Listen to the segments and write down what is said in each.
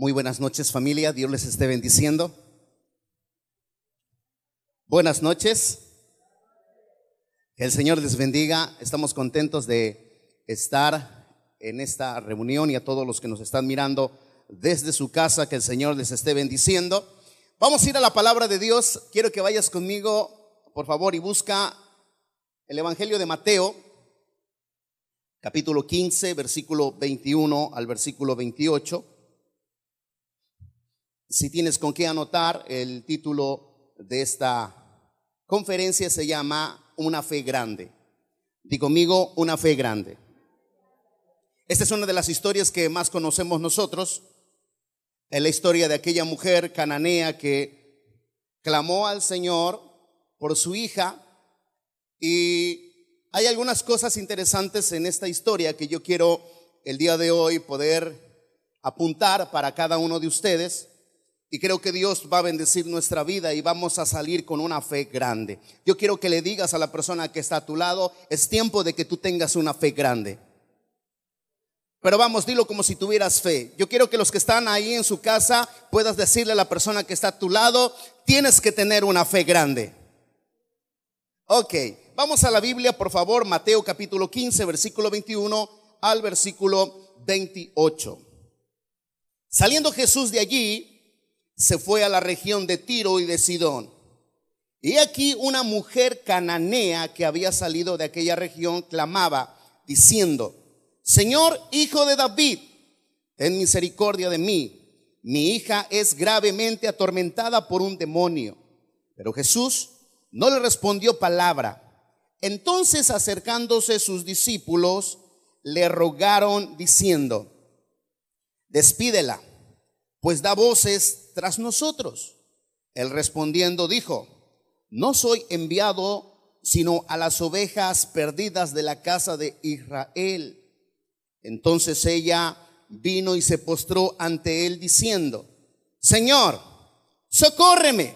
Muy buenas noches familia, Dios les esté bendiciendo. Buenas noches. Que el Señor les bendiga. Estamos contentos de estar en esta reunión y a todos los que nos están mirando desde su casa, que el Señor les esté bendiciendo. Vamos a ir a la palabra de Dios. Quiero que vayas conmigo, por favor, y busca el Evangelio de Mateo, capítulo 15, versículo 21 al versículo 28. Si tienes con qué anotar, el título de esta conferencia se llama Una fe grande. Digo conmigo, una fe grande. Esta es una de las historias que más conocemos nosotros. Es la historia de aquella mujer cananea que clamó al Señor por su hija y hay algunas cosas interesantes en esta historia que yo quiero el día de hoy poder apuntar para cada uno de ustedes. Y creo que Dios va a bendecir nuestra vida y vamos a salir con una fe grande. Yo quiero que le digas a la persona que está a tu lado, es tiempo de que tú tengas una fe grande. Pero vamos, dilo como si tuvieras fe. Yo quiero que los que están ahí en su casa puedas decirle a la persona que está a tu lado, tienes que tener una fe grande. Ok, vamos a la Biblia, por favor, Mateo capítulo 15, versículo 21 al versículo 28. Saliendo Jesús de allí, se fue a la región de Tiro y de Sidón. Y aquí una mujer cananea que había salido de aquella región clamaba, diciendo, Señor, hijo de David, ten misericordia de mí. Mi hija es gravemente atormentada por un demonio. Pero Jesús no le respondió palabra. Entonces acercándose sus discípulos, le rogaron diciendo, despídela, pues da voces tras nosotros. Él respondiendo dijo, no soy enviado sino a las ovejas perdidas de la casa de Israel. Entonces ella vino y se postró ante él diciendo, Señor, socórreme.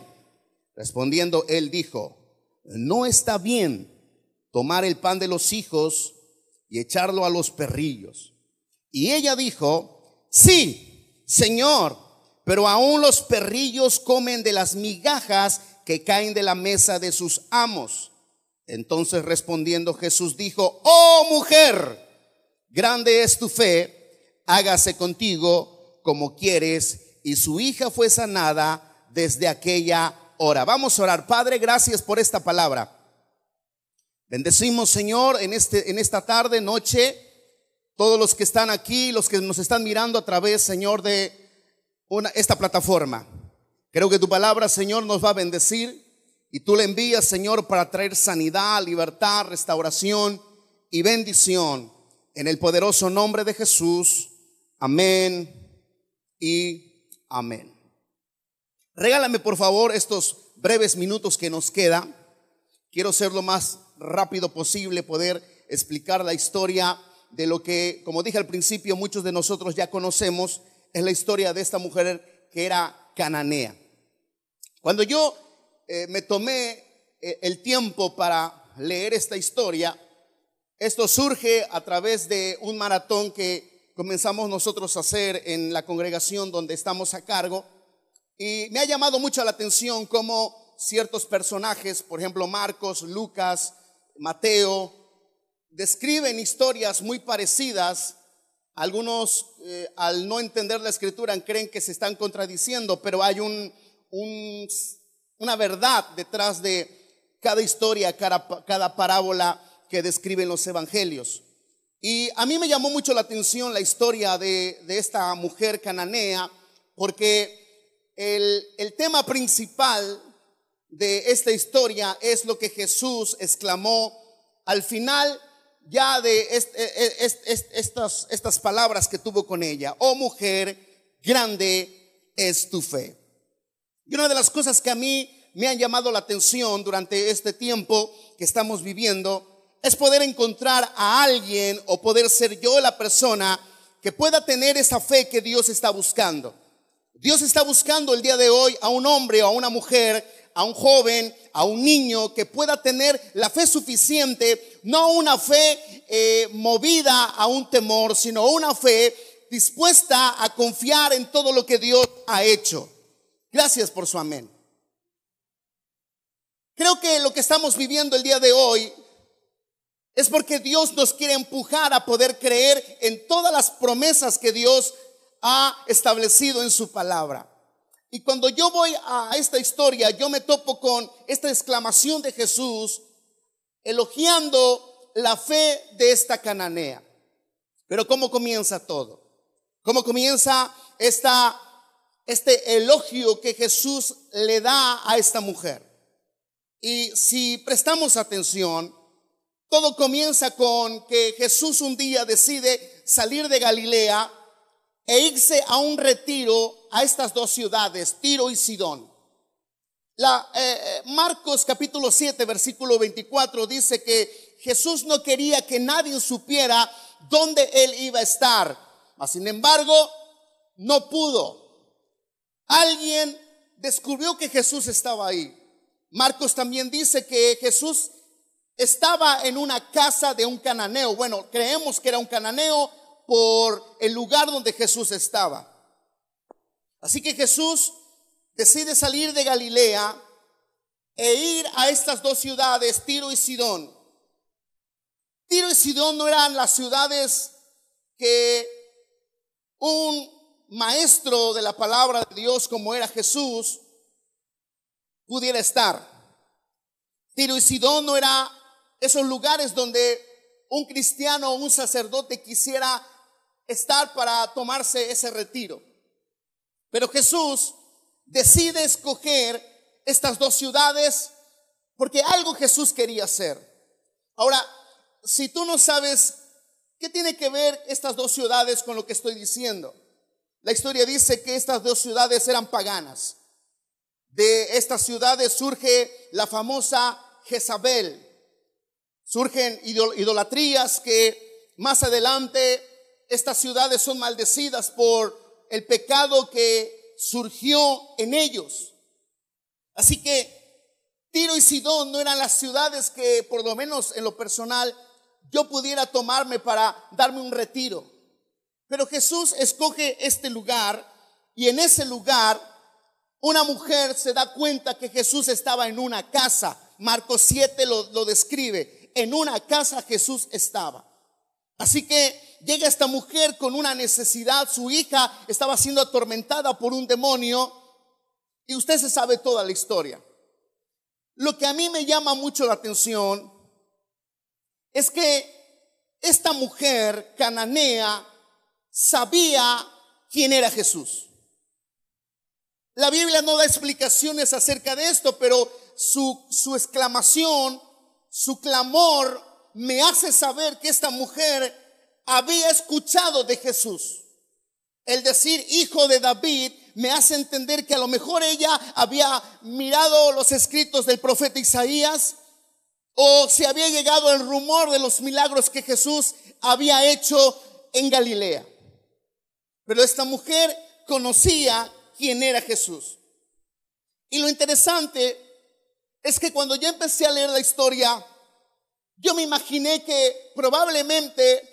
Respondiendo él dijo, no está bien tomar el pan de los hijos y echarlo a los perrillos. Y ella dijo, sí, Señor, pero aún los perrillos comen de las migajas que caen de la mesa de sus amos. Entonces respondiendo Jesús dijo, oh mujer, grande es tu fe, hágase contigo como quieres. Y su hija fue sanada desde aquella hora. Vamos a orar. Padre, gracias por esta palabra. Bendecimos, Señor, en, este, en esta tarde, noche, todos los que están aquí, los que nos están mirando a través, Señor, de esta plataforma. Creo que tu palabra, Señor, nos va a bendecir y tú le envías, Señor, para traer sanidad, libertad, restauración y bendición en el poderoso nombre de Jesús. Amén y amén. Regálame, por favor, estos breves minutos que nos queda. Quiero ser lo más rápido posible, poder explicar la historia de lo que, como dije al principio, muchos de nosotros ya conocemos es la historia de esta mujer que era cananea. Cuando yo eh, me tomé eh, el tiempo para leer esta historia, esto surge a través de un maratón que comenzamos nosotros a hacer en la congregación donde estamos a cargo. Y me ha llamado mucho la atención cómo ciertos personajes, por ejemplo Marcos, Lucas, Mateo, describen historias muy parecidas algunos, eh, al no entender la escritura, creen que se están contradiciendo, pero hay un, una verdad detrás de cada historia, cada, cada parábola que describen los evangelios. Y a mí me llamó mucho la atención la historia de, de esta mujer cananea, porque el, el, tema principal de esta historia es lo que Jesús exclamó al final ya de e, e, estas, estas palabras que tuvo con ella. Oh mujer, grande es tu fe. Y una de las cosas que a mí me han llamado la atención durante este tiempo que estamos viviendo es poder encontrar a alguien o poder ser yo la persona que pueda tener esa fe que Dios está buscando. Dios está buscando el día de hoy a un hombre o a una mujer a un joven, a un niño que pueda tener la fe suficiente, no una fe eh, movida a un temor, sino una fe dispuesta a confiar en todo lo que Dios ha hecho. Gracias por su amén. Creo que lo que estamos viviendo el día de hoy es porque Dios nos quiere empujar a poder creer en todas las promesas que Dios ha establecido en su palabra. Y cuando yo voy a esta historia, yo me topo con esta exclamación de Jesús elogiando la fe de esta cananea. Pero ¿cómo comienza todo? ¿Cómo comienza este elogio que Jesús le da a esta mujer? Y si prestamos atención, todo comienza con que Jesús un día decide salir de Galilea e irse a un retiro a estas dos ciudades, Tiro y Sidón. Eh, eh, Marcos capítulo 7, versículo 24 dice que Jesús no quería que nadie supiera dónde él iba a estar. Mas, sin embargo, no pudo. Alguien descubrió que Jesús estaba ahí. Marcos también dice que Jesús estaba en una casa de un cananeo. Bueno, creemos que era un cananeo por el lugar donde Jesús estaba. Así que Jesús decide salir de Galilea e ir a estas dos ciudades, Tiro y Sidón. Tiro y Sidón no eran las ciudades que un maestro de la palabra de Dios como era Jesús pudiera estar. Tiro y Sidón no eran esos lugares donde un cristiano o un sacerdote quisiera estar para tomarse ese retiro. Pero Jesús decide escoger estas dos ciudades porque algo Jesús quería hacer. Ahora, si tú no sabes qué tiene que ver estas dos ciudades con lo que estoy diciendo, la historia dice que estas dos ciudades eran paganas. De estas ciudades surge la famosa Jezabel. Surgen idolatrías que más adelante estas ciudades son maldecidas por el pecado que surgió en ellos. Así que Tiro y Sidón no eran las ciudades que por lo menos en lo personal yo pudiera tomarme para darme un retiro. Pero Jesús escoge este lugar y en ese lugar una mujer se da cuenta que Jesús estaba en una casa. Marcos 7 lo, lo describe. En una casa Jesús estaba. Así que llega esta mujer con una necesidad, su hija estaba siendo atormentada por un demonio y usted se sabe toda la historia. Lo que a mí me llama mucho la atención es que esta mujer cananea sabía quién era Jesús. La Biblia no da explicaciones acerca de esto, pero su, su exclamación, su clamor me hace saber que esta mujer había escuchado de Jesús. El decir hijo de David me hace entender que a lo mejor ella había mirado los escritos del profeta Isaías o se había llegado el rumor de los milagros que Jesús había hecho en Galilea. Pero esta mujer conocía quién era Jesús. Y lo interesante es que cuando yo empecé a leer la historia, yo me imaginé que probablemente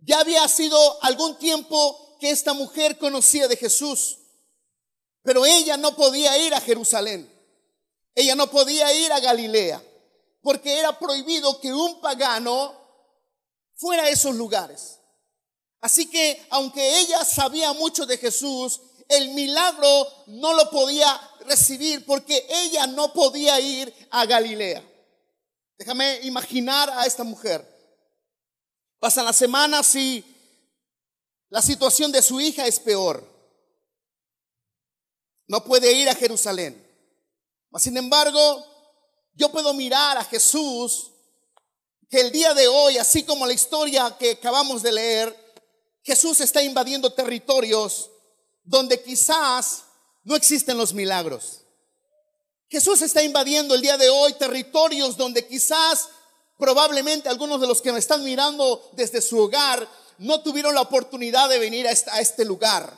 ya había sido algún tiempo que esta mujer conocía de Jesús, pero ella no podía ir a Jerusalén. Ella no podía ir a Galilea, porque era prohibido que un pagano fuera a esos lugares. Así que aunque ella sabía mucho de Jesús, el milagro no lo podía recibir porque ella no podía ir a Galilea. Déjame imaginar a esta mujer. Pasan las semanas y la situación de su hija es peor. No puede ir a Jerusalén. Sin embargo, yo puedo mirar a Jesús que el día de hoy, así como la historia que acabamos de leer, Jesús está invadiendo territorios donde quizás no existen los milagros. Jesús está invadiendo el día de hoy territorios donde quizás probablemente algunos de los que me están mirando desde su hogar no tuvieron la oportunidad de venir a este, lugar.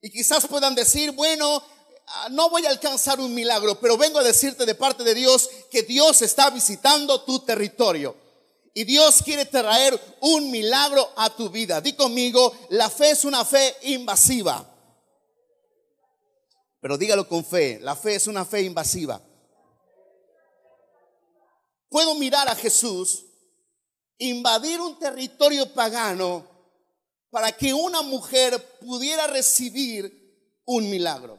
Y quizás puedan decir, bueno, ah, no voy a alcanzar un milagro, pero vengo a decirte de parte de Dios que Dios está visitando tu territorio. Y Dios quiere traer un milagro a tu vida. Di conmigo, la fe es una fe invasiva. Pero dígalo con fe, la fe es una fe invasiva. Puedo mirar a Jesús invadir un territorio pagano para que una mujer pudiera recibir un milagro.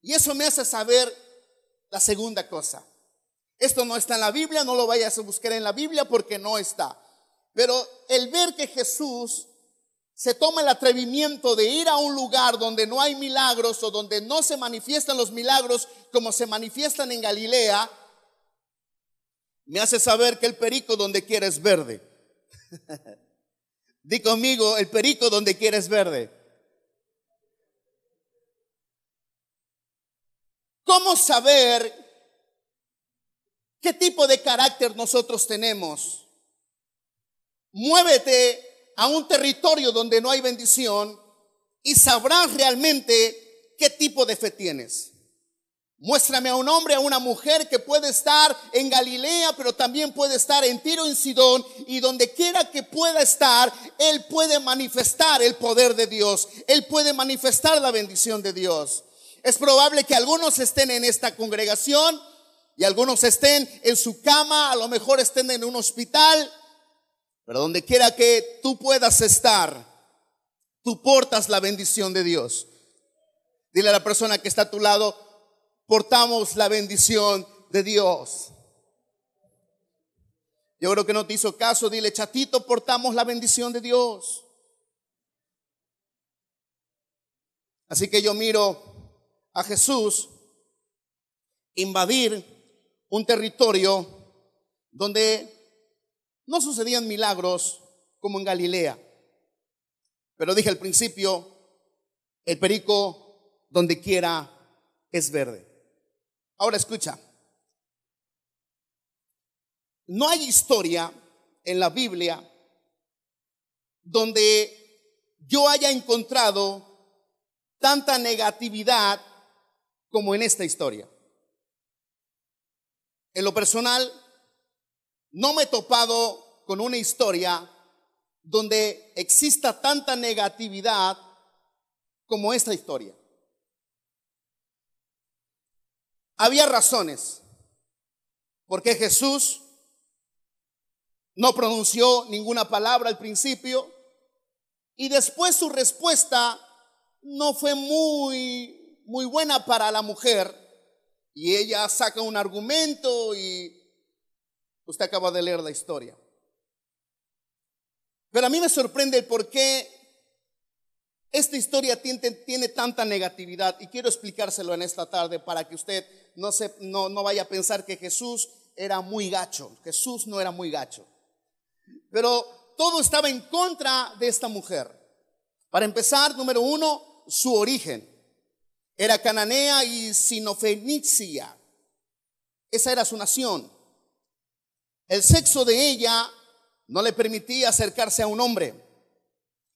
Y eso me hace saber la segunda cosa. Esto no está en la Biblia, no lo vayas a buscar en la Biblia porque no está. Pero el ver que Jesús se toma el atrevimiento de ir a un lugar donde no hay milagros o donde no se manifiestan los milagros como se manifiestan en Galilea, me hace saber que el perico donde quiera es verde. Di conmigo, el perico donde quiera es verde. ¿Cómo saber qué tipo de carácter nosotros tenemos? Muévete a un territorio donde no hay bendición y sabrás realmente qué tipo de fe tienes. Muéstrame a un hombre, a una mujer que puede estar en Galilea, pero también puede estar en Tiro, en Sidón, y donde quiera que pueda estar, Él puede manifestar el poder de Dios, Él puede manifestar la bendición de Dios. Es probable que algunos estén en esta congregación y algunos estén en su cama, a lo mejor estén en un hospital, pero donde quiera que tú puedas estar, tú portas la bendición de Dios. Dile a la persona que está a tu lado, portamos la bendición de Dios. Yo creo que no te hizo caso, dile, chatito, portamos la bendición de Dios. Así que yo miro a Jesús invadir un territorio donde no sucedían milagros como en Galilea. Pero dije al principio, el perico donde quiera es verde. Ahora escucha. No hay historia en la Biblia donde yo haya encontrado tanta negatividad como en esta historia. En lo personal, no me he topado con una historia donde exista tanta negatividad como esta historia. Había razones por qué Jesús no pronunció ninguna palabra al principio y después su respuesta no fue muy muy buena para la mujer y ella saca un argumento y usted acaba de leer la historia. Pero a mí me sorprende el por qué esta historia tiene, tiene, tanta negatividad y quiero explicárselo en esta tarde para que usted no, se, no, no vaya a pensar que Jesús era muy gacho. Jesús no era muy gacho. Pero todo estaba en contra de esta mujer. Para empezar, número uno, su origen. Era cananea y sinofenicia. Esa era su nación. El sexo de ella no le permitía acercarse a un hombre.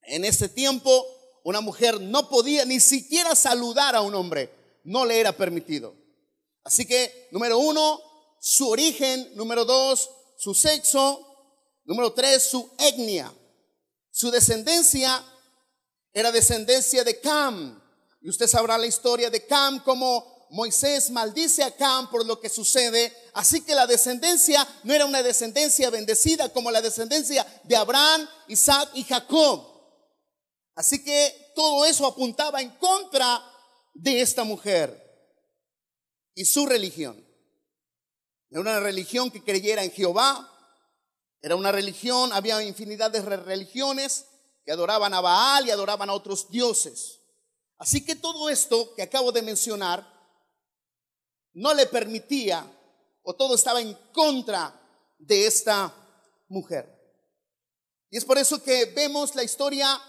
En ese tiempo, una mujer no podía ni siquiera saludar a un hombre. No le era permitido. Así que, número uno, su origen. Número dos, su sexo. Número tres, su etnia. Su descendencia era descendencia de Cam. Y usted sabrá la historia de Cam, como Moisés maldice a Cam por lo que sucede. Así que la descendencia no era una descendencia bendecida como la descendencia de Abraham, Isaac y Jacob. Así que todo eso apuntaba en contra de esta mujer y su religión. Era una religión que creyera en Jehová. Era una religión, había infinidad de religiones que adoraban a Baal y adoraban a otros dioses. Así que todo esto que acabo de mencionar no le permitía o todo estaba en contra de esta mujer. Y es por eso que vemos la historia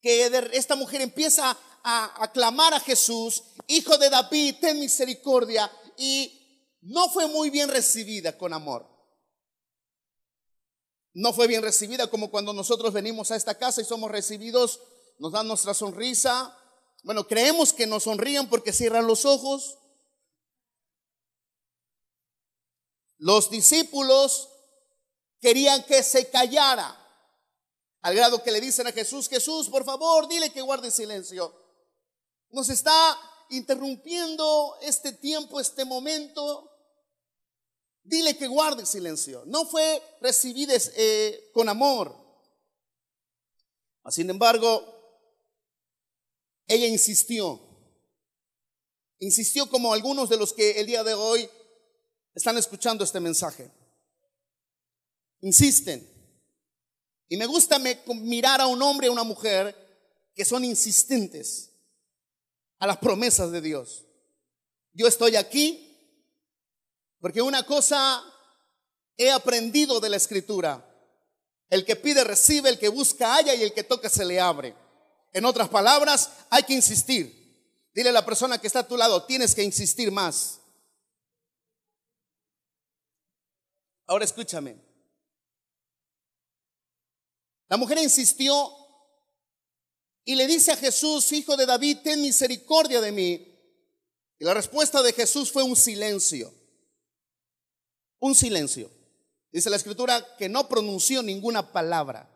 que esta mujer empieza a aclamar a Jesús, hijo de David, ten misericordia, y no fue muy bien recibida con amor. No fue bien recibida como cuando nosotros venimos a esta casa y somos recibidos, nos dan nuestra sonrisa. Bueno, creemos que nos sonrían porque cierran los ojos. Los discípulos querían que se callara. Al grado que le dicen a Jesús, Jesús, por favor, dile que guarde silencio. Nos está interrumpiendo este tiempo, este momento. Dile que guarde silencio. No fue recibida eh, con amor. Sin embargo, ella insistió. Insistió como algunos de los que el día de hoy están escuchando este mensaje. Insisten. Y me gusta mirar a un hombre y a una mujer que son insistentes a las promesas de Dios. Yo estoy aquí porque una cosa he aprendido de la escritura. El que pide recibe, el que busca halla y el que toca se le abre. En otras palabras, hay que insistir. Dile a la persona que está a tu lado, tienes que insistir más. Ahora escúchame. La mujer insistió y le dice a Jesús, hijo de David, ten misericordia de mí. Y la respuesta de Jesús fue un silencio. Un silencio. Dice la escritura que no pronunció ninguna palabra.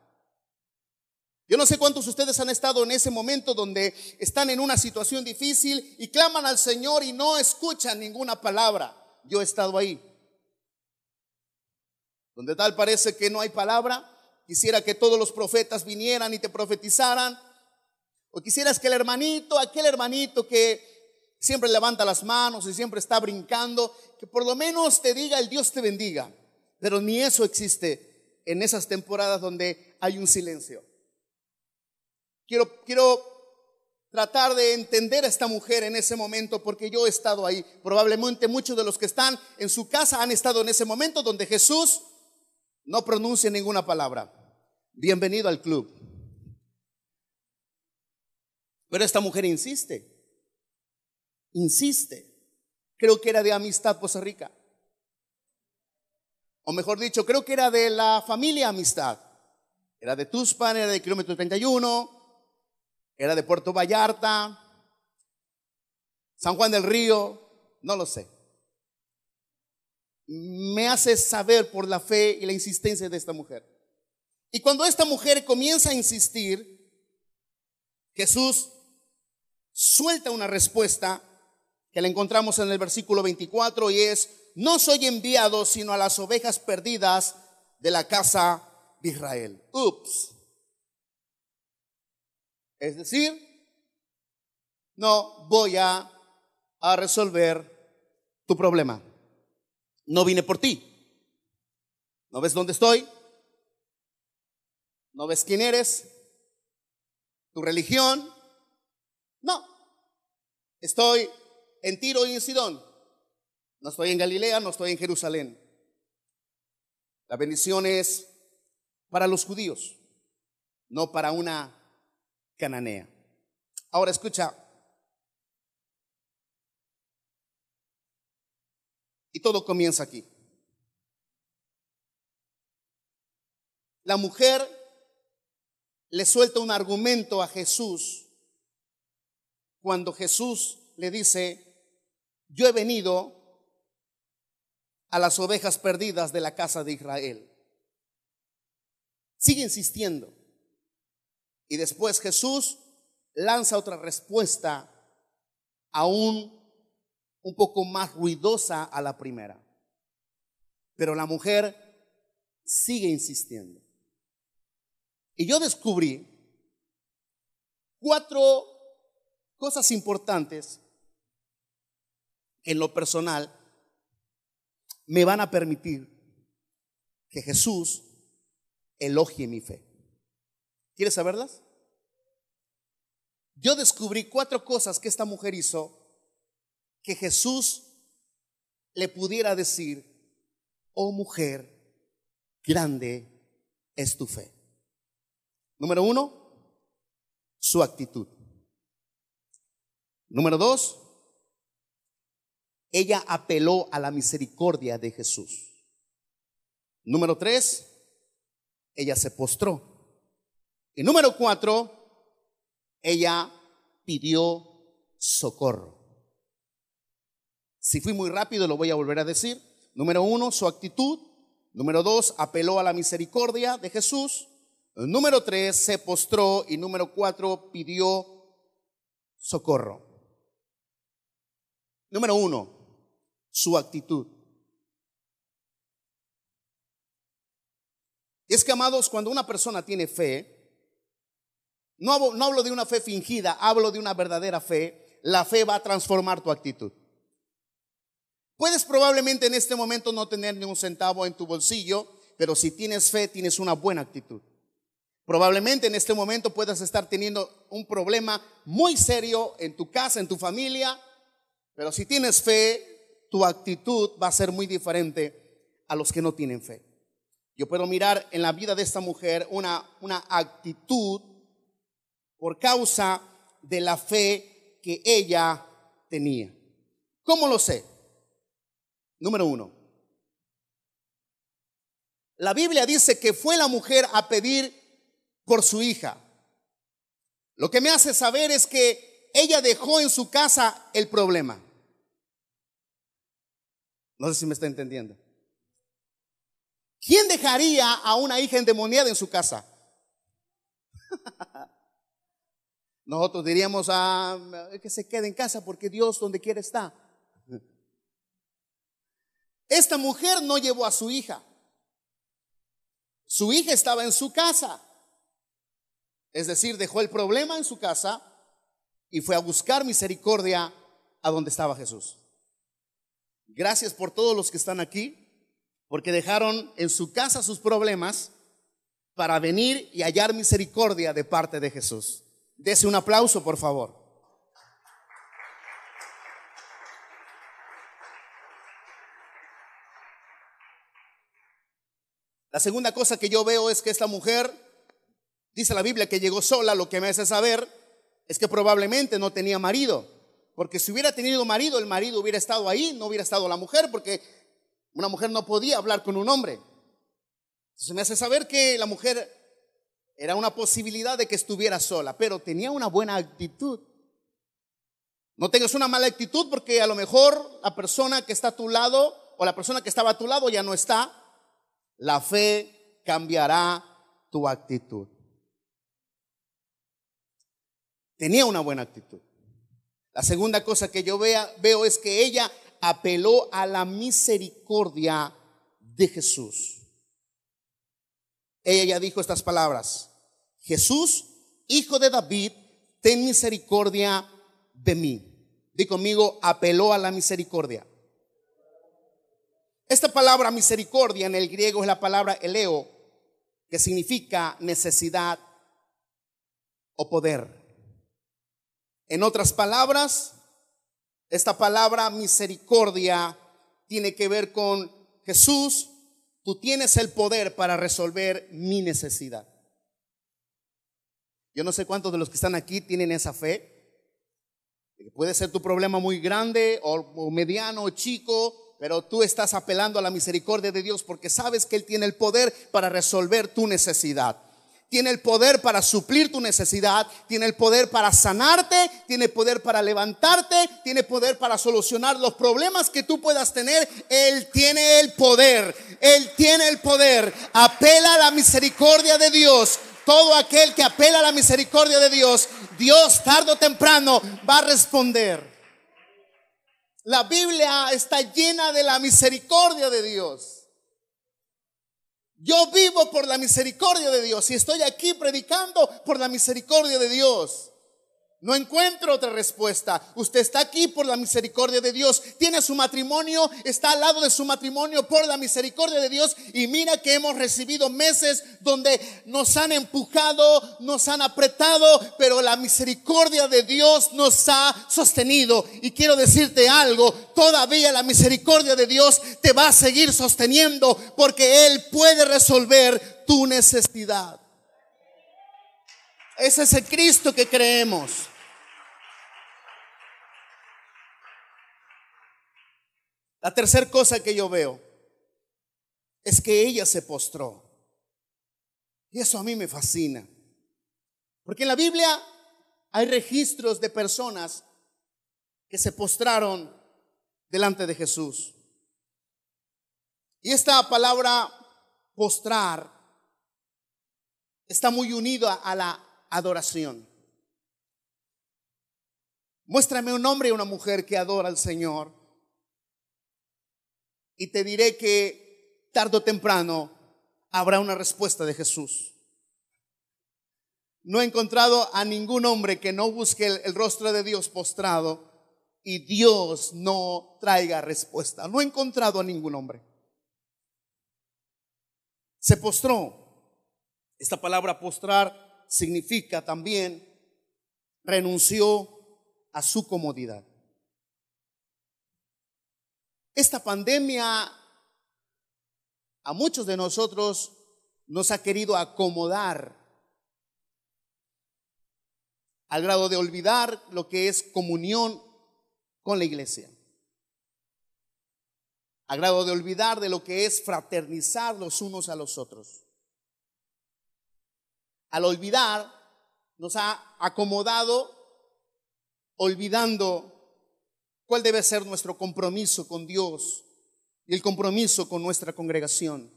Yo no sé cuántos de ustedes han estado en ese momento donde están en una situación difícil y claman al Señor y no escuchan ninguna palabra. Yo he estado ahí. Donde tal parece que no hay palabra, quisiera que todos los profetas vinieran y te profetizaran. O quisieras que el hermanito, aquel hermanito que siempre levanta las manos y siempre está brincando, que por lo menos te diga el Dios te bendiga. Pero ni eso existe en esas temporadas donde hay un silencio. Quiero, quiero tratar de entender a esta mujer en ese momento porque yo he estado ahí. Probablemente muchos de los que están en su casa han estado en ese momento donde Jesús no pronuncia ninguna palabra. Bienvenido al club. Pero esta mujer insiste, insiste. Creo que era de Amistad Costa Rica. O mejor dicho, creo que era de la familia Amistad. Era de Tuspan, era de kilómetro 31, era de Puerto Vallarta, San Juan del Río, no lo sé. Me hace saber por la fe y la insistencia de esta mujer. Y cuando esta mujer comienza a insistir, Jesús suelta una respuesta que la encontramos en el versículo 24 y es, no soy enviado sino a las ovejas perdidas de la casa de Israel. Ups. Es decir, no voy a, a resolver tu problema. No vine por ti. ¿No ves dónde estoy? ¿No ves quién eres? ¿Tu religión? No. Estoy en Tiro y en Sidón. No estoy en Galilea, no estoy en Jerusalén. La bendición es para los judíos, no para una cananea. Ahora escucha. Y todo comienza aquí. La mujer le suelta un argumento a Jesús cuando Jesús le dice, yo he venido a las ovejas perdidas de la casa de Israel. Sigue insistiendo. Y después Jesús lanza otra respuesta aún un poco más ruidosa a la primera. Pero la mujer sigue insistiendo. Y yo descubrí cuatro cosas importantes en lo personal me van a permitir que Jesús elogie mi fe. ¿Quieres saberlas? Yo descubrí cuatro cosas que esta mujer hizo que Jesús le pudiera decir, oh mujer, grande es tu fe. Número uno, su actitud. Número dos, ella apeló a la misericordia de Jesús. Número tres, ella se postró. Y número cuatro, ella pidió socorro. Si fui muy rápido, lo voy a volver a decir. Número uno, su actitud. Número dos, apeló a la misericordia de Jesús. Número tres, se postró. Y número cuatro, pidió socorro. Número uno, su actitud. Y es que, amados, cuando una persona tiene fe, no hablo, no hablo de una fe fingida, hablo de una verdadera fe, la fe va a transformar tu actitud. Puedes probablemente en este momento no tener ni un centavo en tu bolsillo, pero si tienes fe, tienes una buena actitud. Probablemente en este momento puedas estar teniendo un problema muy serio en tu casa, en tu familia, pero si tienes fe, tu actitud va a ser muy diferente a los que no tienen fe. Yo puedo mirar en la vida de esta mujer una, una actitud por causa de la fe que ella tenía. ¿Cómo lo sé? Número uno. La Biblia dice que fue la mujer a pedir por su hija. Lo que me hace saber es que ella dejó en su casa el problema. No sé si me está entendiendo. ¿Quién dejaría a una hija endemoniada en su casa? Nosotros diríamos a ah, que se quede en casa porque Dios donde quiera está. Esta mujer no llevó a su hija. Su hija estaba en su casa. Es decir, dejó el problema en su casa y fue a buscar misericordia a donde estaba Jesús. Gracias por todos los que están aquí porque dejaron en su casa sus problemas para venir y hallar misericordia de parte de Jesús. Dese un aplauso, por favor. La segunda cosa que yo veo es que esta mujer, dice la Biblia que llegó sola, lo que me hace saber es que probablemente no tenía marido, porque si hubiera tenido marido, el marido hubiera estado ahí, no hubiera estado la mujer, porque una mujer no podía hablar con un hombre. Se me hace saber que la mujer era una posibilidad de que estuviera sola, pero tenía una buena actitud. No tengas una mala actitud porque a lo mejor la persona que está a tu lado o la persona que estaba a tu lado ya no está. La fe cambiará tu actitud. Tenía una buena actitud. La segunda cosa que yo vea, veo es que ella apeló a la misericordia de Jesús. Ella ya dijo estas palabras, Jesús, hijo de David, ten misericordia de mí. Di conmigo, apeló a la misericordia. Esta palabra misericordia en el griego es la palabra eleo, que significa necesidad o poder. En otras palabras, esta palabra misericordia tiene que ver con Jesús, tú tienes el poder para resolver mi necesidad. Yo no sé cuántos de los que están aquí tienen esa fe. Puede ser tu problema muy grande o, mediano o chico, pero tú estás apelando a la misericordia de Dios porque sabes que Él tiene el poder para resolver tu necesidad tiene el poder para suplir tu necesidad, tiene el poder para sanarte, tiene poder para levantarte, tiene poder para solucionar los problemas que tú puedas tener. Él tiene el poder, Él tiene el poder. Apela a la misericordia de Dios. Todo aquel que apela a la misericordia de Dios, Dios tarde o temprano va a responder. La Biblia está llena de la misericordia de Dios. Yo vivo por la misericordia de Dios y estoy aquí predicando por la misericordia de Dios. No encuentro otra respuesta. Usted está aquí por la misericordia de Dios. Tiene su matrimonio, está al lado de su matrimonio por la misericordia de Dios. Y mira que hemos recibido meses donde nos han empujado, nos han apretado, pero la misericordia de Dios nos ha sostenido. Y quiero decirte algo, todavía la misericordia de Dios te va a seguir sosteniendo porque Él puede resolver tu necesidad. Ese es el Cristo que creemos. La tercera cosa que yo veo es que ella se postró. Y eso a mí me fascina. Porque en la Biblia hay registros de personas que se postraron delante de Jesús. Y esta palabra postrar está muy unido a la adoración. Muéstrame un hombre y una mujer que adora al Señor y te diré que tarde o temprano habrá una respuesta de Jesús. No he encontrado a ningún hombre que no busque el, rostro de Dios postrado y Dios no traiga respuesta. No he encontrado a ningún hombre. Se postró. Esta palabra postrar significa también renunció a su comodidad. Esta pandemia a muchos de nosotros nos ha querido acomodar al grado de olvidar lo que es comunión con la iglesia. Al grado de olvidar de lo que es fraternizar los unos a los otros. Al olvidar, nos ha acomodado olvidando cuál debe ser nuestro compromiso con Dios y el compromiso con nuestra congregación.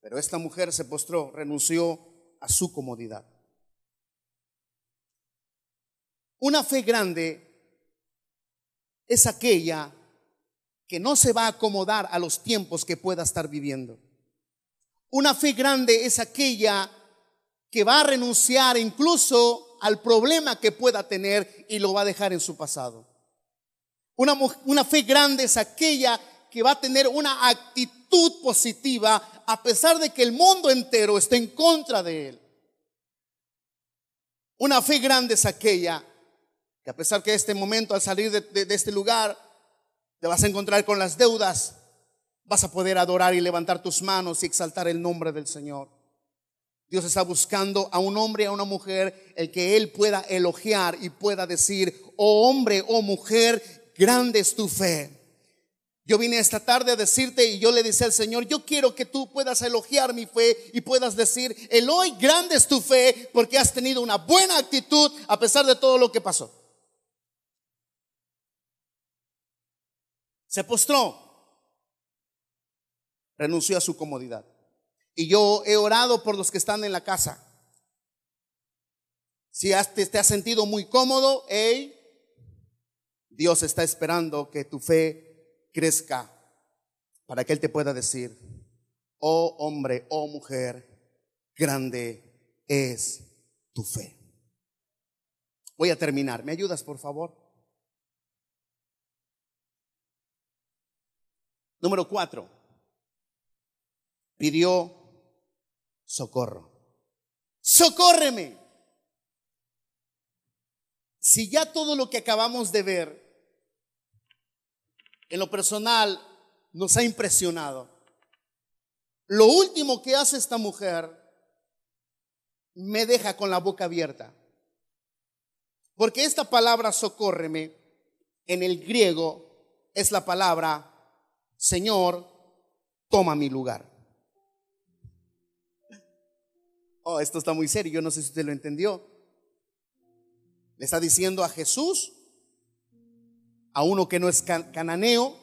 Pero esta mujer se postró, renunció a su comodidad. Una fe grande es aquella que no se va a acomodar a los tiempos que pueda estar viviendo. Una fe grande es aquella que va a renunciar incluso al problema que pueda tener y lo va a dejar en su pasado. Una, una fe grande es aquella que va a tener una actitud positiva a pesar de que el mundo entero esté en contra de él. Una fe grande es aquella que a pesar que este momento al salir de, de este lugar te vas a encontrar con las deudas, vas a poder adorar y levantar tus manos y exaltar el nombre del Señor. Dios está buscando a un hombre a una mujer el que Él pueda elogiar y pueda decir, oh hombre, oh mujer, grande es tu fe. Yo vine esta tarde a decirte y yo le decía al Señor, yo quiero que tú puedas elogiar mi fe y puedas decir, Eloy, grande es tu fe porque has tenido una buena actitud a pesar de todo lo que pasó. Se postró, renunció a su comodidad. Y yo he orado por los que están en la casa. Si te, has sentido muy cómodo, hey, Dios está esperando que tu fe crezca para que Él te pueda decir, oh hombre, oh mujer, grande es tu fe. Voy a terminar. ¿Me ayudas, por favor? Número cuatro. Pidió socorro. Socórreme. Si ya todo lo que acabamos de ver en lo personal nos ha impresionado. Lo último que hace esta mujer me deja con la boca abierta. Porque esta palabra socórreme en el griego es la palabra Señor, toma mi lugar. Oh, esto está muy serio, yo no sé si usted lo entendió. Le está diciendo a Jesús, a uno que no es cananeo,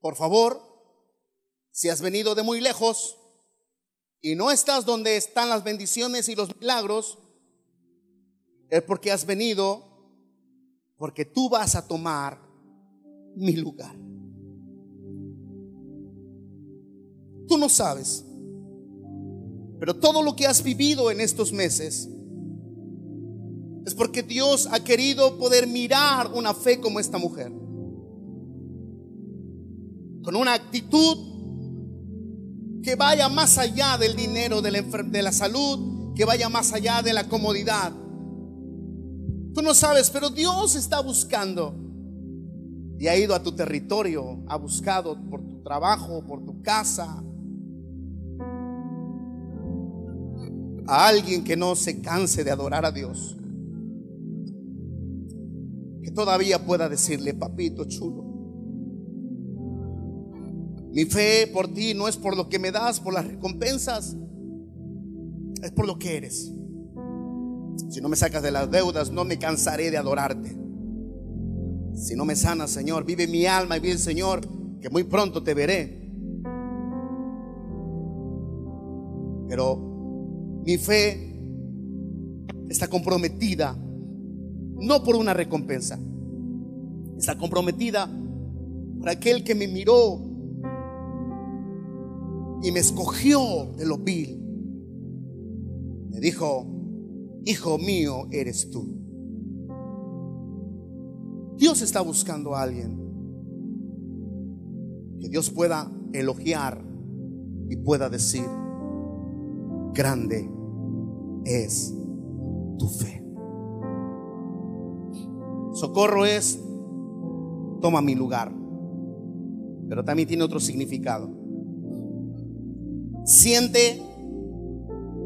por favor, si has venido de muy lejos y no estás donde están las bendiciones y los milagros, es porque has venido, porque tú vas a tomar mi lugar. Tú no sabes, pero todo lo que has vivido en estos meses, es porque Dios ha querido poder mirar una fe como esta mujer. Con una actitud que vaya más allá del dinero, de la, salud, que vaya más allá de la comodidad. Tú no sabes, pero Dios está buscando y ha ido a tu territorio, ha buscado por tu trabajo, por tu casa, a alguien que no se canse de adorar a Dios todavía pueda decirle, papito chulo, mi fe por ti no es por lo que me das, por las recompensas, es por lo que eres. Si no me sacas de las deudas, no me cansaré de adorarte. Si no me sanas, Señor, vive mi alma y vive Señor, que muy pronto te veré. Pero mi fe está comprometida no por una recompensa. Está comprometida por aquel que me miró y me escogió de lo vil. Me dijo, hijo mío eres tú. Dios está buscando a alguien que Dios pueda elogiar y pueda decir, grande es tu fe. Socorro es, toma mi lugar, pero también tiene otro significado. Siente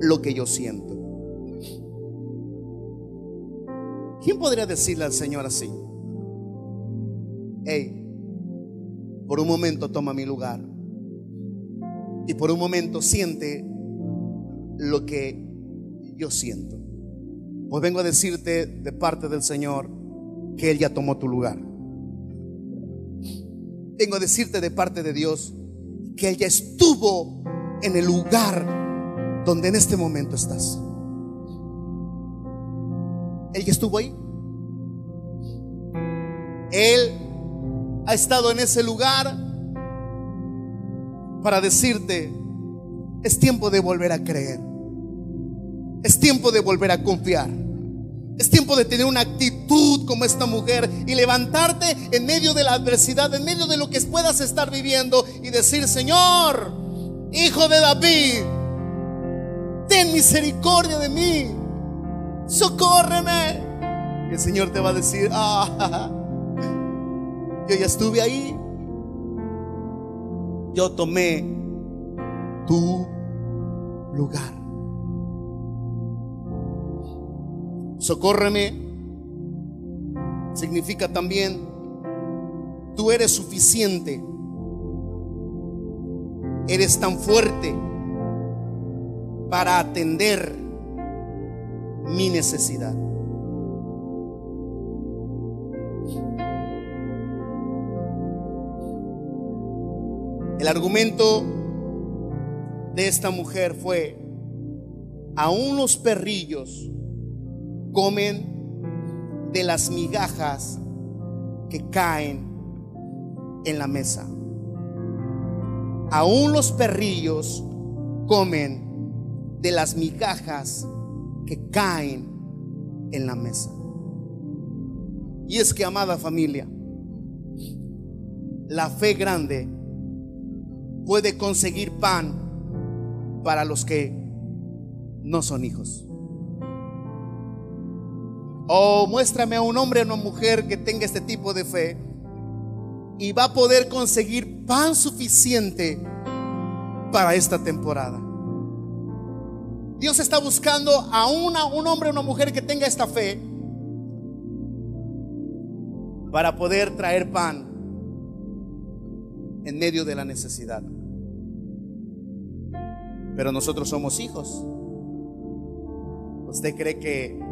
lo que yo siento. ¿Quién podría decirle al Señor así? Hey, por un momento toma mi lugar y por un momento siente lo que yo siento. Pues vengo a decirte de parte del Señor que Él ya tomó tu lugar. Vengo a decirte de parte de Dios que Él ya estuvo en el lugar donde en este momento estás. Él ya estuvo ahí. Él ha estado en ese lugar para decirte, es tiempo de volver a creer. Es tiempo de volver a confiar. Es tiempo de tener una actitud como esta mujer y levantarte en medio de la adversidad, en medio de lo que puedas estar viviendo y decir, Señor, Hijo de David, ten misericordia de mí, socórreme. el Señor te va a decir, ah, yo ya estuve ahí. Yo tomé tu lugar. Socórreme significa también, tú eres suficiente. Eres tan fuerte para atender mi necesidad. El argumento de esta mujer fue, aún los perrillos comen de las migajas que caen en la mesa. Aún los perrillos comen de las migajas que caen en la mesa. Y es que, amada familia, la fe grande puede conseguir pan para los que no son hijos. O muéstrame a un hombre o una mujer que tenga este tipo de fe y va a poder conseguir pan suficiente para esta temporada. Dios está buscando a una, un hombre o una mujer que tenga esta fe para poder traer pan en medio de la necesidad. Pero nosotros somos hijos. ¿Usted cree que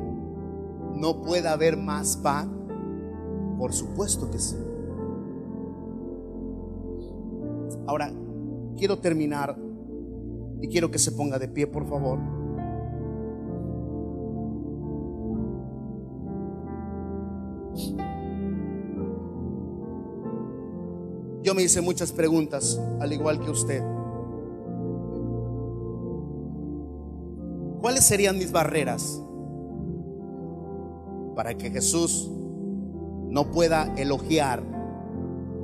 no puede haber más pan? Por supuesto que sí. Ahora, quiero terminar y quiero que se ponga de pie, por favor. Yo me hice muchas preguntas, al igual que usted. ¿Cuáles serían mis barreras para que Jesús no pueda elogiar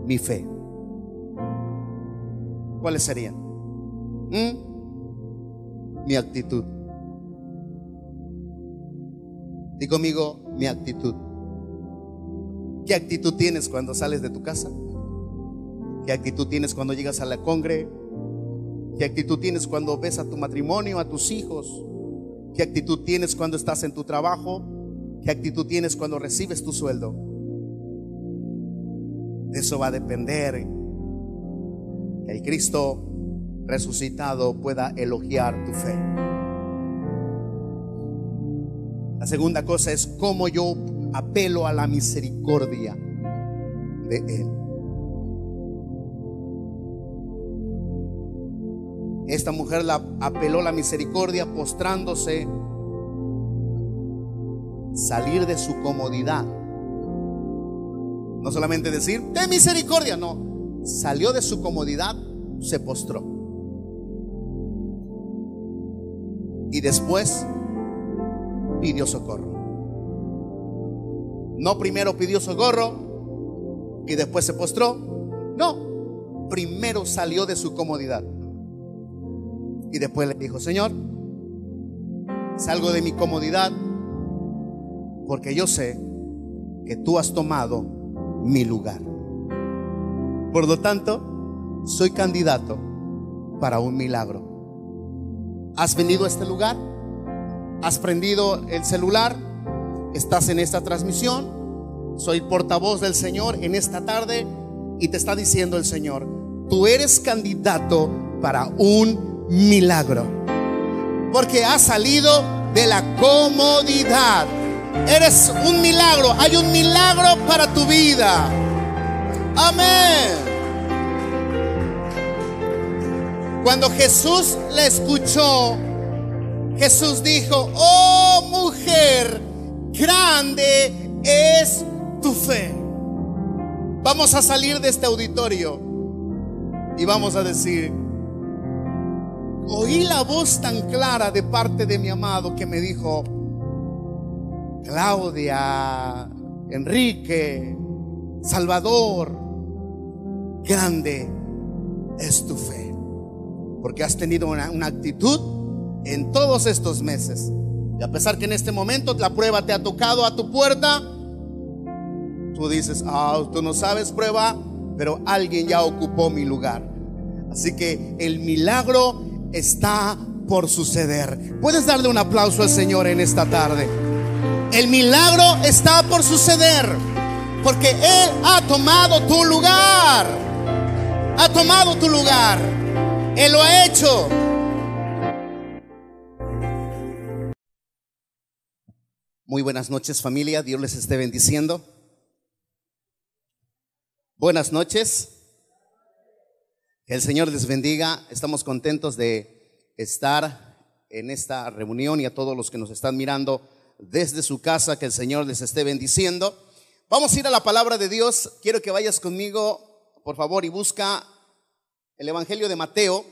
mi fe? ¿Cuáles serían? ¿Mm? Mi actitud. Di conmigo mi actitud. ¿Qué actitud tienes cuando sales de tu casa? ¿Qué actitud tienes cuando llegas a la congre? ¿Qué actitud tienes cuando ves a tu matrimonio, a tus hijos? ¿Qué actitud tienes cuando estás en tu trabajo? ¿Qué actitud tienes cuando recibes tu sueldo? De eso va a depender que el Cristo resucitado pueda elogiar tu fe. La segunda cosa es cómo yo apelo a la misericordia de Él. esta mujer la apeló la misericordia postrándose, salir de su comodidad. No solamente decir, de misericordia, no. Salió de su comodidad, se postró. Y después pidió socorro. No primero pidió socorro y después se postró. No, primero salió de su comodidad. Y después le dijo, Señor, salgo de mi comodidad porque yo sé que tú has tomado mi lugar. Por lo tanto, soy candidato para un milagro. ¿Has venido a este lugar? ¿Has prendido el celular? ¿Estás en esta transmisión? Soy portavoz del Señor en esta tarde y te está diciendo el Señor, tú eres candidato para un milagro. Porque has salido de la comodidad. Eres un milagro. Hay un milagro para tu vida. Amén. Cuando Jesús le escuchó, Jesús dijo, oh mujer, grande es tu fe. Vamos a salir de este auditorio y vamos a decir, oí la voz tan clara de parte de mi amado que me dijo, Claudia, Enrique, Salvador, grande es tu fe. Porque has tenido una, actitud en todos estos meses. Y a pesar que en este momento la prueba te ha tocado a tu puerta, tú dices, ah, tú no sabes prueba, pero alguien ya ocupó mi lugar. Así que el milagro está por suceder. Puedes darle un aplauso al Señor en esta tarde. El milagro está por suceder porque Él ha tomado tu lugar. Ha tomado tu lugar. Él lo ha hecho. Muy buenas noches familia, Dios les esté bendiciendo. Buenas noches. Que el Señor les bendiga. Estamos contentos de estar en esta reunión y a todos los que nos están mirando desde su casa, que el Señor les esté bendiciendo. Vamos a ir a la palabra de Dios. Quiero que vayas conmigo, por favor, y busca el Evangelio de Mateo,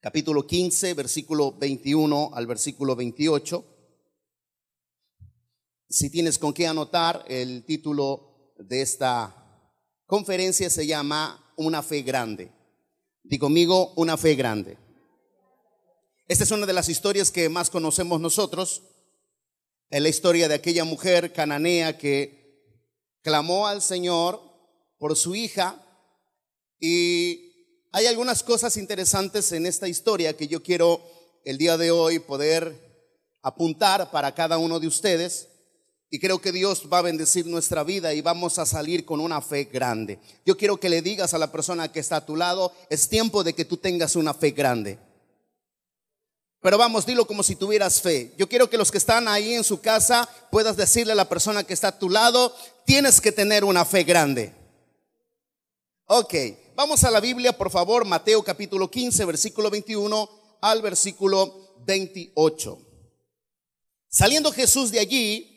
capítulo 15, versículo 21 al versículo 28. Si tienes con qué anotar, el título de esta conferencia se llama una fe grande. Digo conmigo, una fe grande. Esta es una de las historias que más conocemos nosotros. Es la historia de aquella mujer cananea que clamó al Señor por su hija. Y hay algunas cosas interesantes en esta historia que yo quiero el día de hoy poder apuntar para cada uno de ustedes. Y creo que Dios va a bendecir nuestra vida y vamos a salir con una fe grande. Yo quiero que le digas a la persona que está a tu lado, es tiempo de que tú tengas una fe grande. Pero vamos, dilo como si tuvieras fe. Yo quiero que los que están ahí en su casa puedas decirle a la persona que está a tu lado, tienes que tener una fe grande. Ok, vamos a la Biblia, por favor, Mateo capítulo 15, versículo 21 al versículo 28. Saliendo Jesús de allí,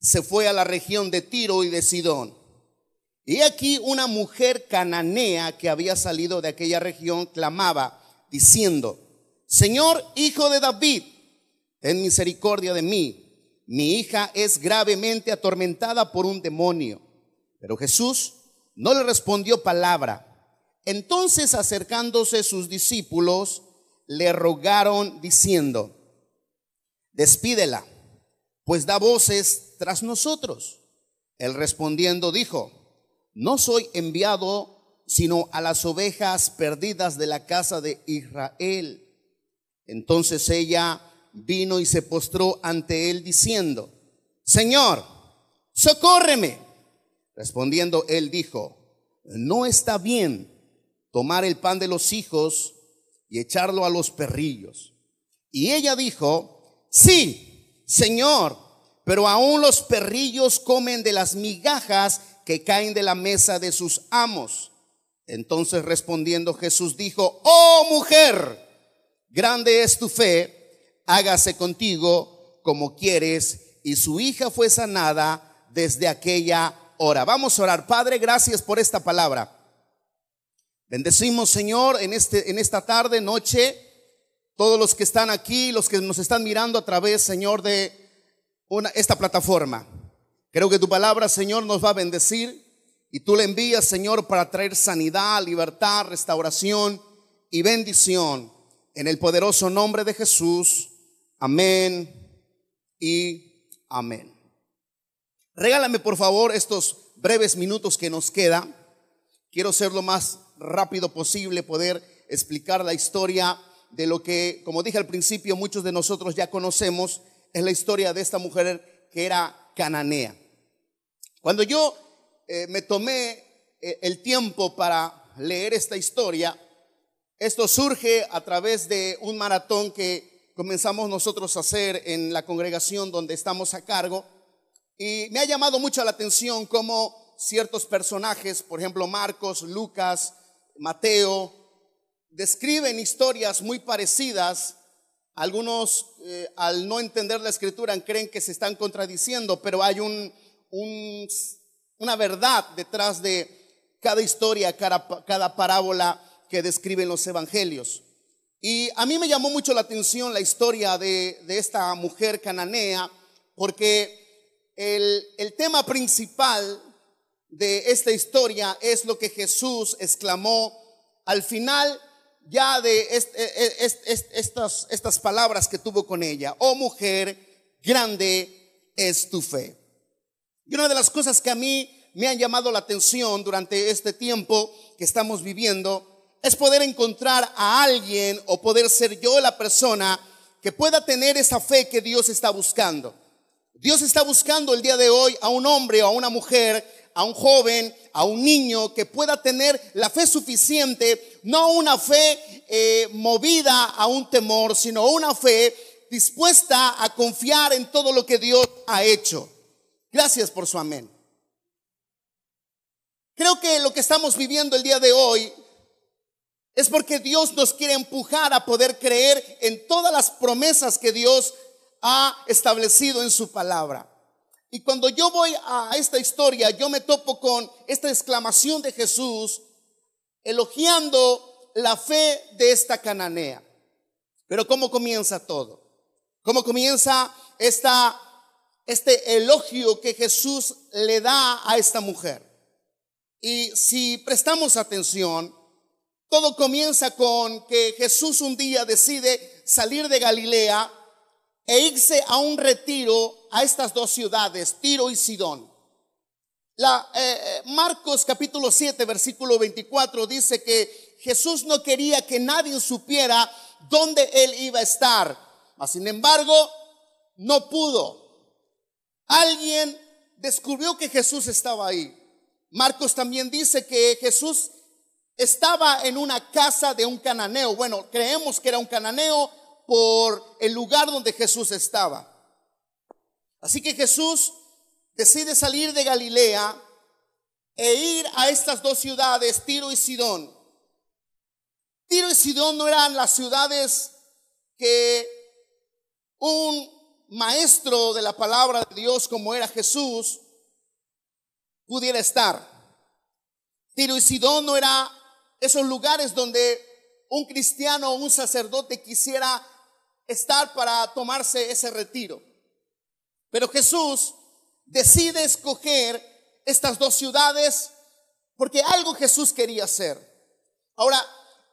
se fue a la región de Tiro y de Sidón. Y aquí una mujer cananea que había salido de aquella región clamaba diciendo, Señor, hijo de David, ten misericordia de mí. Mi hija es gravemente atormentada por un demonio. Pero Jesús no le respondió palabra. Entonces acercándose sus discípulos, le rogaron diciendo, despídela, pues da voces tras nosotros. Él respondiendo dijo, no soy enviado sino a las ovejas perdidas de la casa de Israel. Entonces ella vino y se postró ante él diciendo, Señor, socórreme. Respondiendo él dijo, no está bien tomar el pan de los hijos y echarlo a los perrillos. Y ella dijo, sí, Señor, pero aún los perrillos comen de las migajas que caen de la mesa de sus amos. Entonces respondiendo Jesús dijo, oh mujer, grande es tu fe, hágase contigo como quieres. Y su hija fue sanada desde aquella hora. Vamos a orar. Padre, gracias por esta palabra. Bendecimos, Señor, en, este, en esta tarde, noche, todos los que están aquí, los que nos están mirando a través, Señor, de una, esta plataforma. Creo que tu palabra, Señor, nos va a bendecir y tú le envías, Señor, para traer sanidad, libertad, restauración y bendición. En el poderoso nombre de Jesús. Amén y amén. Regálame, por favor, estos breves minutos que nos queda. Quiero ser lo más rápido posible, poder explicar la historia de lo que, como dije al principio, muchos de nosotros ya conocemos, es la historia de esta mujer que era cananea. Cuando yo eh, me tomé eh, el tiempo para leer esta historia, esto surge a través de un maratón que comenzamos nosotros a hacer en la congregación donde estamos a cargo. Y me ha llamado mucho la atención cómo ciertos personajes, por ejemplo Marcos, Lucas, Mateo, describen historias muy parecidas. Algunos, eh, al no entender la escritura, creen que se están contradiciendo, pero hay un, una verdad detrás de cada historia, cada, cada parábola que describen los evangelios. Y a mí me llamó mucho la atención la historia de, esta mujer cananea, porque el, el, tema principal de esta historia es lo que Jesús exclamó al final ya de e, e, estas, estas palabras que tuvo con ella. Oh mujer, grande es tu fe. Y una de las cosas que a mí me han llamado la atención durante este tiempo que estamos viviendo es poder encontrar a alguien o poder ser yo la persona que pueda tener esa fe que Dios está buscando. Dios está buscando el día de hoy a un hombre o a una mujer, a un joven, a un niño que pueda tener la fe suficiente, no una fe eh, movida a un temor, sino una fe dispuesta a confiar en todo lo que Dios ha hecho. Gracias por su amén. Creo que lo que estamos viviendo el día de hoy es porque Dios nos quiere empujar a poder creer en todas las promesas que Dios ha establecido en su palabra. Y cuando yo voy a esta historia, yo me topo con esta exclamación de Jesús elogiando la fe de esta cananea. Pero ¿cómo comienza todo? ¿Cómo comienza este elogio que Jesús le da a esta mujer? Y si prestamos atención, todo comienza con que Jesús un día decide salir de Galilea e irse a un retiro a estas dos ciudades, Tiro y Sidón. La, eh, eh, Marcos capítulo 7, versículo 24 dice que Jesús no quería que nadie supiera dónde él iba a estar. Mas, sin embargo, no pudo. Alguien descubrió que Jesús estaba ahí. Marcos también dice que Jesús estaba en una casa de un cananeo. Bueno, creemos que era un cananeo por el lugar donde Jesús estaba. Así que Jesús decide salir de Galilea e ir a estas dos ciudades, Tiro y Sidón. Tiro y Sidón no eran las ciudades que un maestro de la palabra de Dios como era Jesús pudiera estar. Tiro y Sidón no era esos lugares donde un cristiano o un sacerdote quisiera estar para tomarse ese retiro. Pero Jesús decide escoger estas dos ciudades porque algo Jesús quería hacer. Ahora,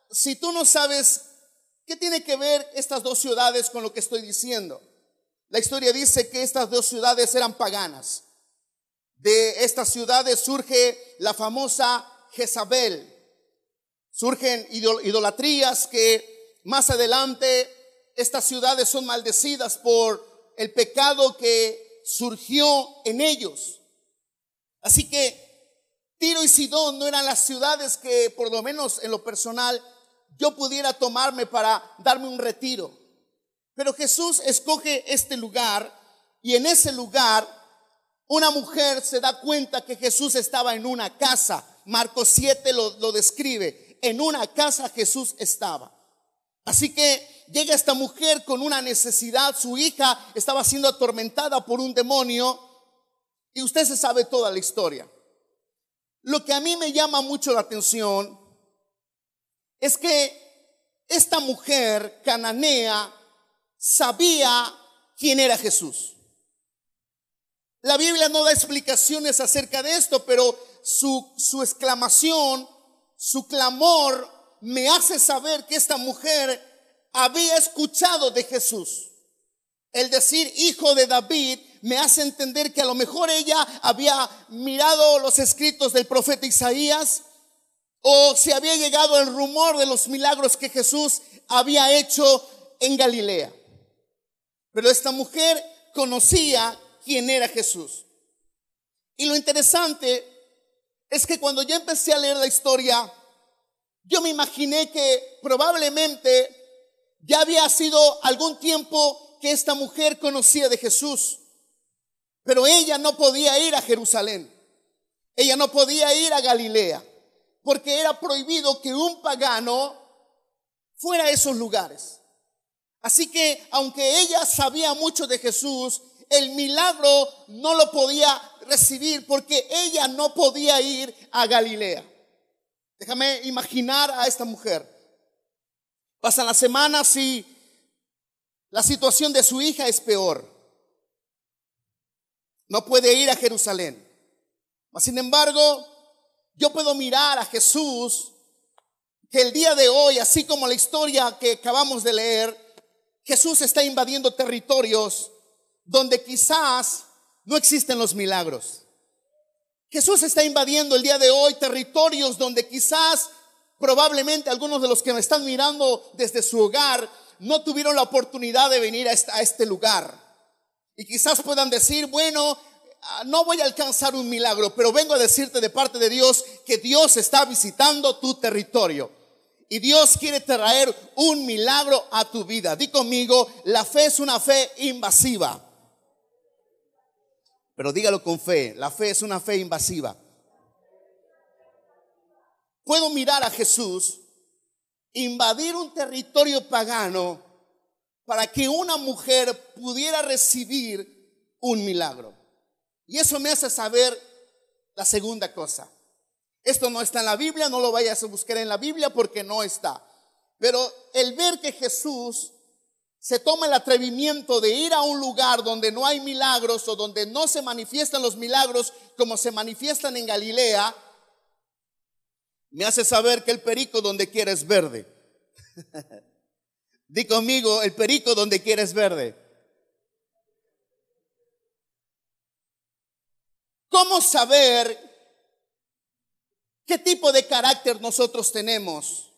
si tú no sabes qué tiene que ver estas dos ciudades con lo que estoy diciendo, la historia dice que estas dos ciudades eran paganas. De estas ciudades surge la famosa Jezabel, Surgen idolatrías que más adelante estas ciudades son maldecidas por el pecado que surgió en ellos. Así que Tiro y Sidón no eran las ciudades que por lo menos en lo personal yo pudiera tomarme para darme un retiro. Pero Jesús escoge este lugar y en ese lugar una mujer se da cuenta que Jesús estaba en una casa Marcos 7 lo, lo describe. En una casa Jesús estaba. Así que llega esta mujer con una necesidad, su hija estaba siendo atormentada por un demonio y usted se sabe toda la historia. Lo que a mí me llama mucho la atención es que esta mujer cananea sabía quién era Jesús. La Biblia no da explicaciones acerca de esto, pero su, su exclamación, su clamor me hace saber que esta mujer había escuchado de Jesús. El decir hijo de David me hace entender que a lo mejor ella había mirado los escritos del profeta Isaías o se había llegado el rumor de los milagros que Jesús había hecho en Galilea. Pero esta mujer conocía quién era Jesús. Y lo interesante es que cuando yo empecé a leer la historia, yo me imaginé que probablemente ya había sido algún tiempo que esta mujer conocía de Jesús, pero ella no podía ir a Jerusalén. Ella no podía ir a Galilea, porque era prohibido que un pagano fuera a esos lugares. Así que aunque ella sabía mucho de Jesús, el milagro no lo podía recibir porque ella no podía ir a Galilea. Déjame imaginar a esta mujer. Pasan las semanas y la situación de su hija es peor. No puede ir a Jerusalén. Sin embargo, yo puedo mirar a Jesús que el día de hoy, así como la historia que acabamos de leer, Jesús está invadiendo territorios donde quizás no existen los milagros. Jesús está invadiendo el día de hoy territorios donde quizás Probablemente algunos de los que me están mirando desde su hogar no tuvieron la oportunidad de venir a este, lugar. Y quizás puedan decir, bueno, ah, no voy a alcanzar un milagro, pero vengo a decirte de parte de Dios que Dios está visitando tu territorio. Y Dios quiere traer un milagro a tu vida. Di conmigo, la fe es una fe invasiva. Pero dígalo con fe, la fe es una fe invasiva puedo mirar a Jesús invadir un territorio pagano para que una mujer pudiera recibir un milagro. Y eso me hace saber la segunda cosa. Esto no está en la Biblia, no lo vayas a buscar en la Biblia porque no está. Pero el ver que Jesús se toma el atrevimiento de ir a un lugar donde no hay milagros o donde no se manifiestan los milagros como se manifiestan en Galilea, me hace saber que el perico donde quiera es verde. Di conmigo, el perico donde quiera es verde. ¿Cómo saber qué tipo de carácter nosotros tenemos?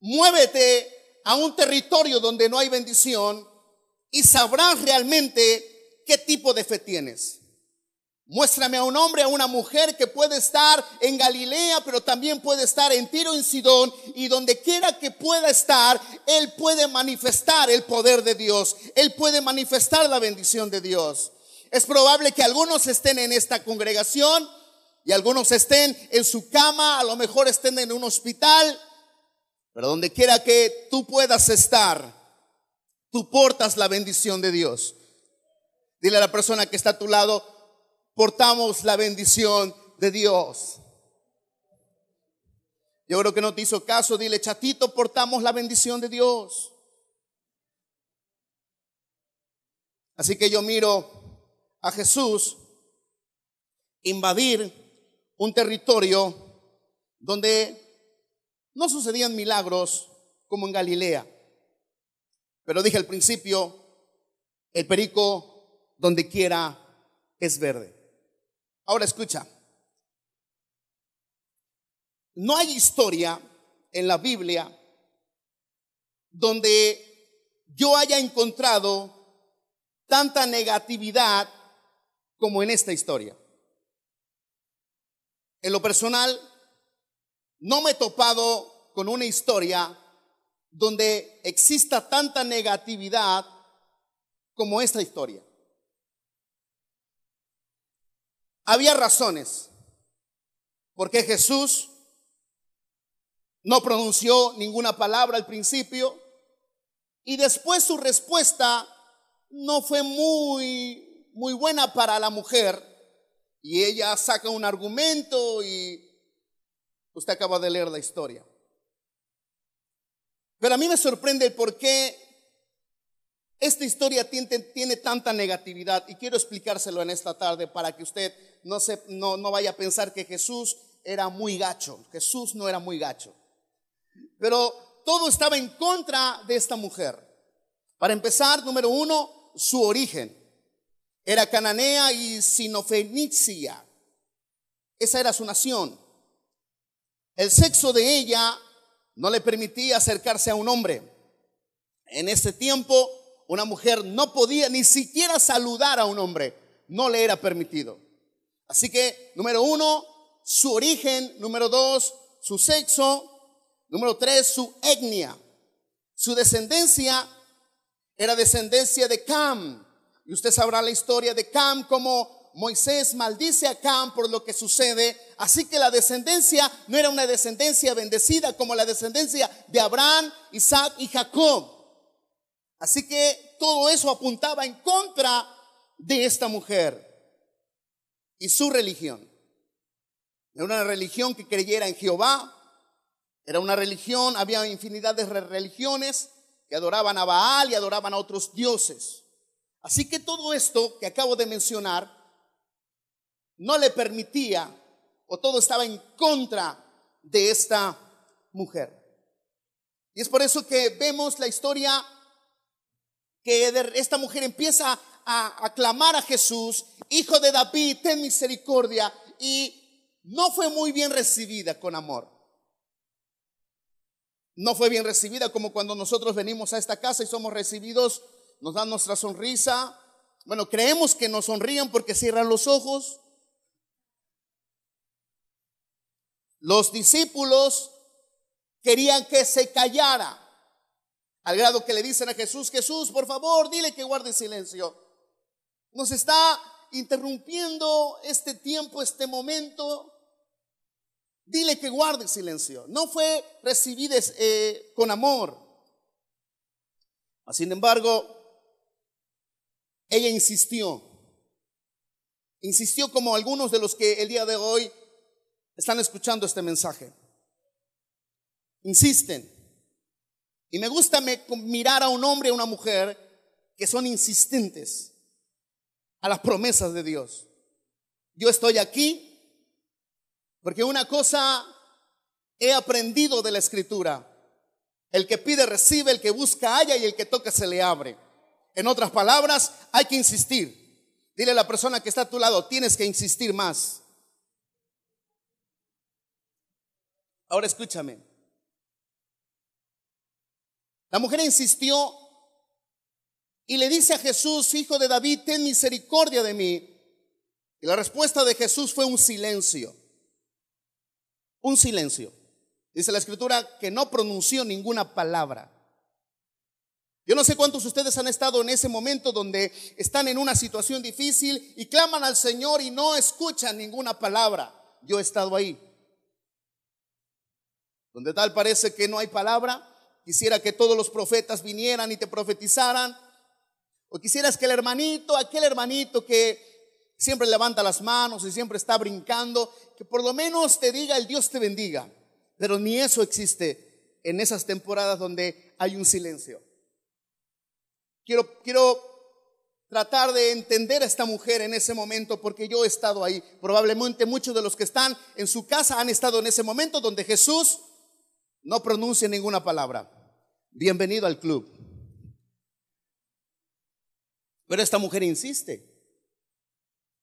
Muévete a un territorio donde no hay bendición y sabrás realmente qué tipo de fe tienes. Muéstrame a un hombre, a una mujer que puede estar en Galilea, pero también puede estar en Tiro, en Sidón, y donde quiera que pueda estar, él puede manifestar el poder de Dios, él puede manifestar la bendición de Dios. Es probable que algunos estén en esta congregación y algunos estén en su cama, a lo mejor estén en un hospital, pero donde quiera que tú puedas estar, tú portas la bendición de Dios. Dile a la persona que está a tu lado, portamos la bendición de Dios. Yo creo que no te hizo caso, dile, chatito, portamos la bendición de Dios. Así que yo miro a Jesús invadir un territorio donde no sucedían milagros como en Galilea. Pero dije al principio, el perico donde quiera es verde. Ahora escucha. No hay historia en la Biblia donde yo haya encontrado tanta negatividad como en esta historia. En lo personal, no me he topado con una historia donde exista tanta negatividad como esta historia. Había razones porque Jesús no pronunció ninguna palabra al principio y después su respuesta no fue muy, muy buena para la mujer y ella saca un argumento y usted acaba de leer la historia. Pero a mí me sorprende el por qué esta historia tiene, tiene, tanta negatividad y quiero explicárselo en esta tarde para que usted no, se, no, no vaya a pensar que Jesús era muy gacho. Jesús no era muy gacho. Pero todo estaba en contra de esta mujer. Para empezar, número uno, su origen. Era cananea y sinofenicia. Esa era su nación. El sexo de ella no le permitía acercarse a un hombre. En ese tiempo, una mujer no podía ni siquiera saludar a un hombre. No le era permitido. Así que, número uno, su origen. Número dos, su sexo. Número tres, su etnia. Su descendencia era descendencia de Cam. Y usted sabrá la historia de Cam, como Moisés maldice a Cam por lo que sucede. Así que la descendencia no era una descendencia bendecida como la descendencia de Abraham, Isaac y Jacob. Así que todo eso apuntaba en contra de esta mujer y su religión. Era una religión que creyera en Jehová, era una religión, había infinidad de religiones que adoraban a Baal y adoraban a otros dioses. Así que todo esto que acabo de mencionar no le permitía o todo estaba en contra de esta mujer. Y es por eso que vemos la historia que esta mujer empieza a aclamar a Jesús, hijo de David, ten misericordia, y no fue muy bien recibida con amor no fue bien recibida como cuando nosotros venimos a esta casa y somos recibidos, nos dan nuestra sonrisa. Bueno, creemos que nos sonrían porque cierran los ojos. Los discípulos querían que se callara, al grado que le dicen a Jesús, Jesús, por favor, dile que guarde silencio. Nos está interrumpiendo este tiempo, este momento. Dile que guarde silencio. No fue recibida eh, con amor. Sin embargo, ella insistió. Insistió como algunos de los que el día de hoy están escuchando este mensaje. Insisten. Y me gusta mirar a un hombre y a una mujer que son insistentes a las promesas de Dios. Yo estoy aquí porque una cosa he aprendido de la escritura. El que pide recibe, el que busca halla y el que toca se le abre. En otras palabras, hay que insistir. Dile a la persona que está a tu lado, tienes que insistir más. Ahora escúchame. La mujer insistió y le dice a Jesús, hijo de David, ten misericordia de mí. Y la respuesta de Jesús fue un silencio un silencio. Dice la escritura que no pronunció ninguna palabra. Yo no sé cuántos de ustedes han estado en ese momento donde están en una situación difícil y claman al Señor y no escuchan ninguna palabra. Yo he estado ahí. Donde tal parece que no hay palabra. Quisiera que todos los profetas vinieran y te profetizaran. O quisieras que el hermanito, aquel hermanito que siempre levanta las manos y siempre está brincando, que por lo menos te diga el Dios te bendiga. Pero ni eso existe en esas temporadas donde hay un silencio. Quiero, quiero tratar de entender a esta mujer en ese momento porque yo he estado ahí. Probablemente muchos de los que están en su casa han estado en ese momento donde Jesús no pronuncia ninguna palabra. Bienvenido al club. Pero esta mujer insiste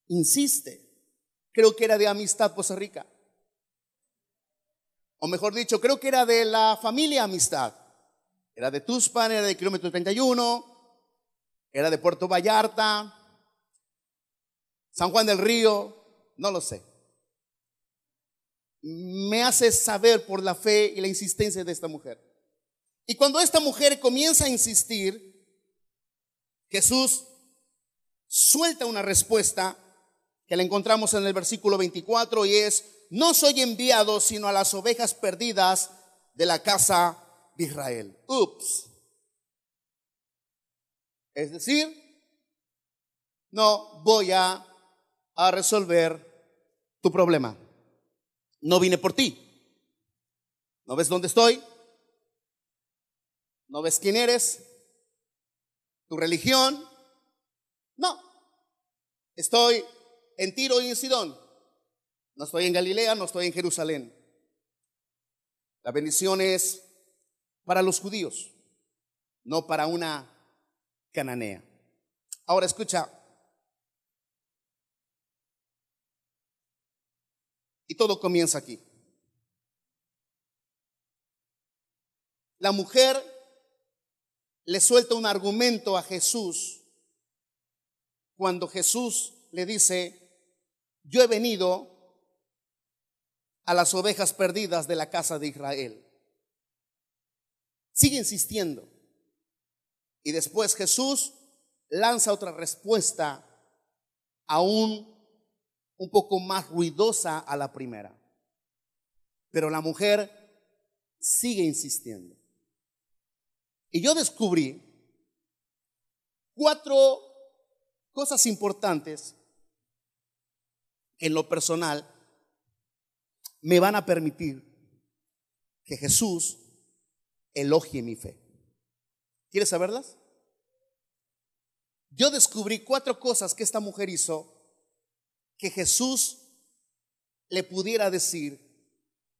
insiste. Creo que era de Amistad Costa Rica. O mejor dicho, creo que era de la familia Amistad. Era de Tuspan, era de kilómetro 31, era de Puerto Vallarta, San Juan del Río, no lo sé. Me hace saber por la fe y la insistencia de esta mujer. Y cuando esta mujer comienza a insistir, Jesús suelta una respuesta que la encontramos en el versículo 24 y es, no soy enviado sino a las ovejas perdidas de la casa de Israel. Ups. Es decir, no voy a, a resolver tu problema. No vine por ti. ¿No ves dónde estoy? ¿No ves quién eres? ¿Tu religión? No. Estoy en Tiro y en Sidón. No estoy en Galilea, no estoy en Jerusalén. La bendición es para los judíos, no para una cananea. Ahora escucha. Y todo comienza aquí. La mujer le suelta un argumento a Jesús cuando Jesús le dice, yo he venido a las ovejas perdidas de la casa de Israel. Sigue insistiendo. Y después Jesús lanza otra respuesta aún un poco más ruidosa a la primera. Pero la mujer sigue insistiendo. Y yo descubrí cuatro cosas importantes en lo personal me van a permitir que Jesús elogie mi fe. ¿Quieres saberlas? Yo descubrí cuatro cosas que esta mujer hizo que Jesús le pudiera decir,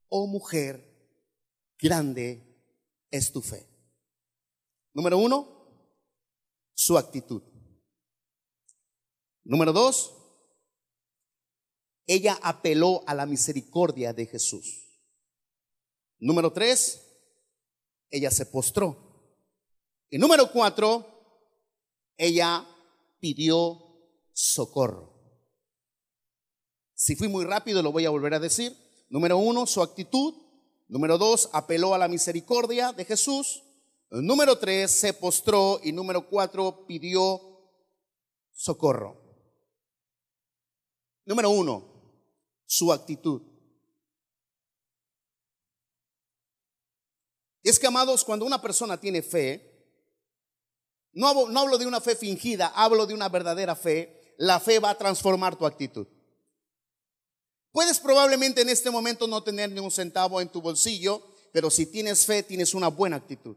oh mujer, grande es tu fe. Número uno, su actitud. Número dos, ella apeló a la misericordia de Jesús. Número tres, ella se postró. Y número cuatro, ella pidió socorro. Si fui muy rápido, lo voy a volver a decir. Número uno, su actitud. Número dos, apeló a la misericordia de Jesús. Número tres, se postró. Y número cuatro, pidió socorro. Número uno, su actitud. Es que, amados, cuando una persona tiene fe, no hablo, no hablo de una fe fingida, hablo de una verdadera fe, la fe va a transformar tu actitud. Puedes probablemente en este momento no tener ni un centavo en tu bolsillo, pero si tienes fe, tienes una buena actitud.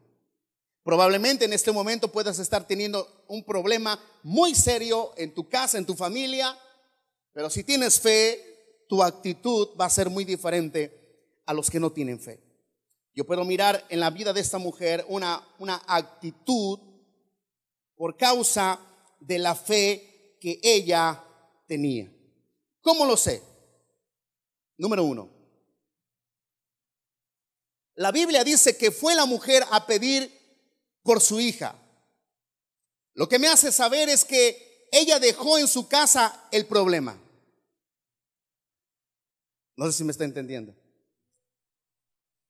Probablemente en este momento puedas estar teniendo un problema muy serio en tu casa, en tu familia, pero si tienes fe, tu actitud va a ser muy diferente a los que no tienen fe. Yo puedo mirar en la vida de esta mujer una, una actitud por causa de la fe que ella tenía. ¿Cómo lo sé? Número uno. La Biblia dice que fue la mujer a pedir por su hija. Lo que me hace saber es que ella dejó en su casa el problema. No sé si me está entendiendo.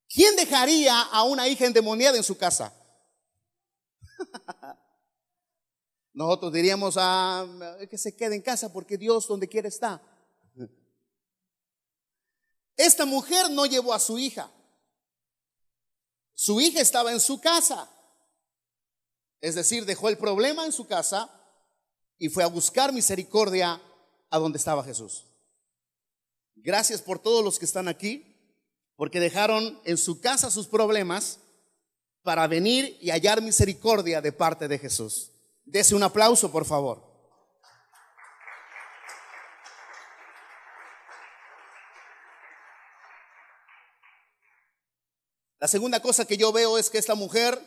¿Quién dejaría a una hija endemoniada en su casa? Nosotros diríamos a ah, que se quede en casa porque Dios donde quiera está. Esta mujer no llevó a su hija. Su hija estaba en su casa. Es decir, dejó el problema en su casa y fue a buscar misericordia a donde estaba Jesús. Gracias por todos los que están aquí, porque dejaron en su casa sus problemas para venir y hallar misericordia de parte de Jesús. Dese un aplauso, por favor. La segunda cosa que yo veo es que esta mujer,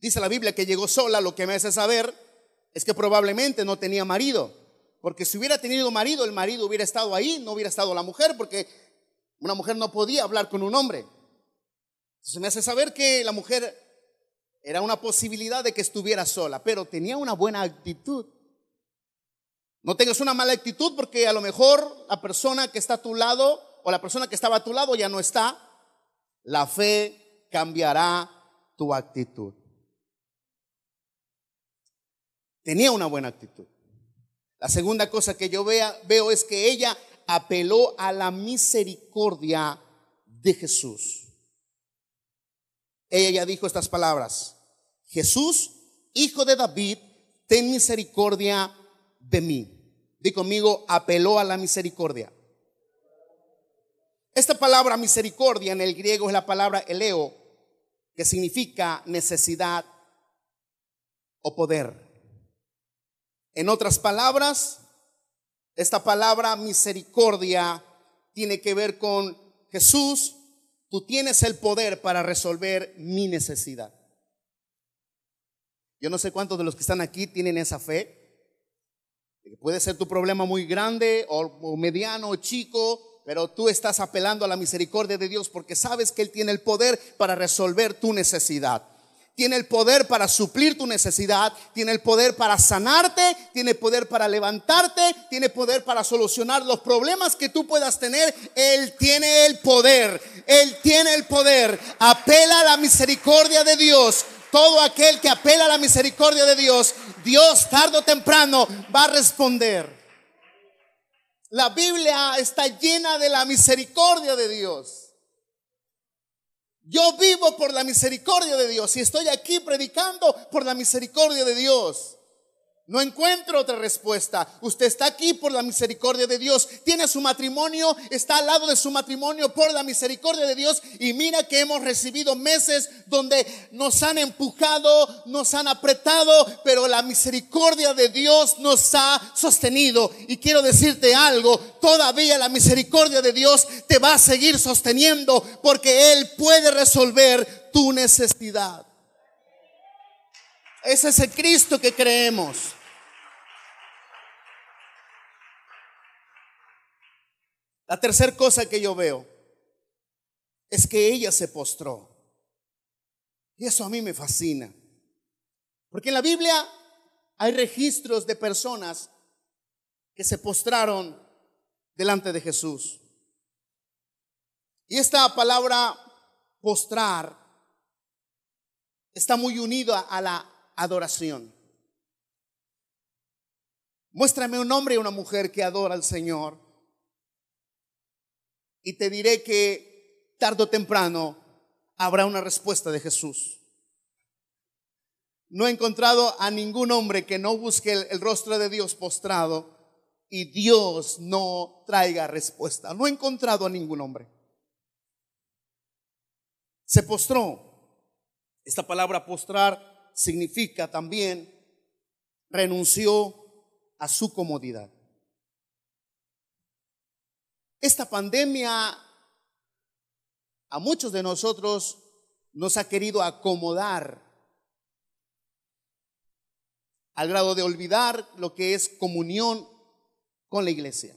dice la Biblia que llegó sola, lo que me hace saber es que probablemente no tenía marido. Porque si hubiera tenido marido, el marido hubiera estado ahí, no hubiera estado la mujer, porque una mujer no podía hablar con un hombre. Se me hace saber que la mujer era una posibilidad de que estuviera sola, pero tenía una buena actitud. No tengas una mala actitud porque a lo mejor la persona que está a tu lado o la persona que estaba a tu lado ya no está. La fe cambiará tu actitud. Tenía una buena actitud. La segunda cosa que yo vea, veo es que ella apeló a la misericordia de Jesús. Ella ya dijo estas palabras, Jesús, hijo de David, ten misericordia de mí. Di conmigo, apeló a la misericordia. Esta palabra misericordia en el griego es la palabra eleo, que significa necesidad o poder. En otras palabras, esta palabra misericordia tiene que ver con Jesús, tú tienes el poder para resolver mi necesidad. Yo no sé cuántos de los que están aquí tienen esa fe. Puede ser tu problema muy grande o, mediano o chico, pero tú estás apelando a la misericordia de Dios porque sabes que Él tiene el poder para resolver tu necesidad tiene el poder para suplir tu necesidad, tiene el poder para sanarte, tiene poder para levantarte, tiene poder para solucionar los problemas que tú puedas tener. Él tiene el poder, Él tiene el poder. Apela a la misericordia de Dios. Todo aquel que apela a la misericordia de Dios, Dios tarde o temprano va a responder. La Biblia está llena de la misericordia de Dios. Yo vivo por la misericordia de Dios y estoy aquí predicando por la misericordia de Dios. No encuentro otra respuesta. Usted está aquí por la misericordia de Dios. Tiene su matrimonio, está al lado de su matrimonio por la misericordia de Dios. Y mira que hemos recibido meses donde nos han empujado, nos han apretado, pero la misericordia de Dios nos ha sostenido. Y quiero decirte algo, todavía la misericordia de Dios te va a seguir sosteniendo porque Él puede resolver tu necesidad. Ese es el Cristo que creemos. La tercera cosa que yo veo es que ella se postró. Y eso a mí me fascina. Porque en la Biblia hay registros de personas que se postraron delante de Jesús. Y esta palabra postrar está muy unida a la adoración. Muéstrame un hombre y una mujer que adora al Señor y te diré que tarde o temprano habrá una respuesta de Jesús. No he encontrado a ningún hombre que no busque el, rostro de Dios postrado y Dios no traiga respuesta. No he encontrado a ningún hombre. Se postró. Esta palabra postrar significa también renunció a su comodidad. Esta pandemia a muchos de nosotros nos ha querido acomodar al grado de olvidar lo que es comunión con la iglesia.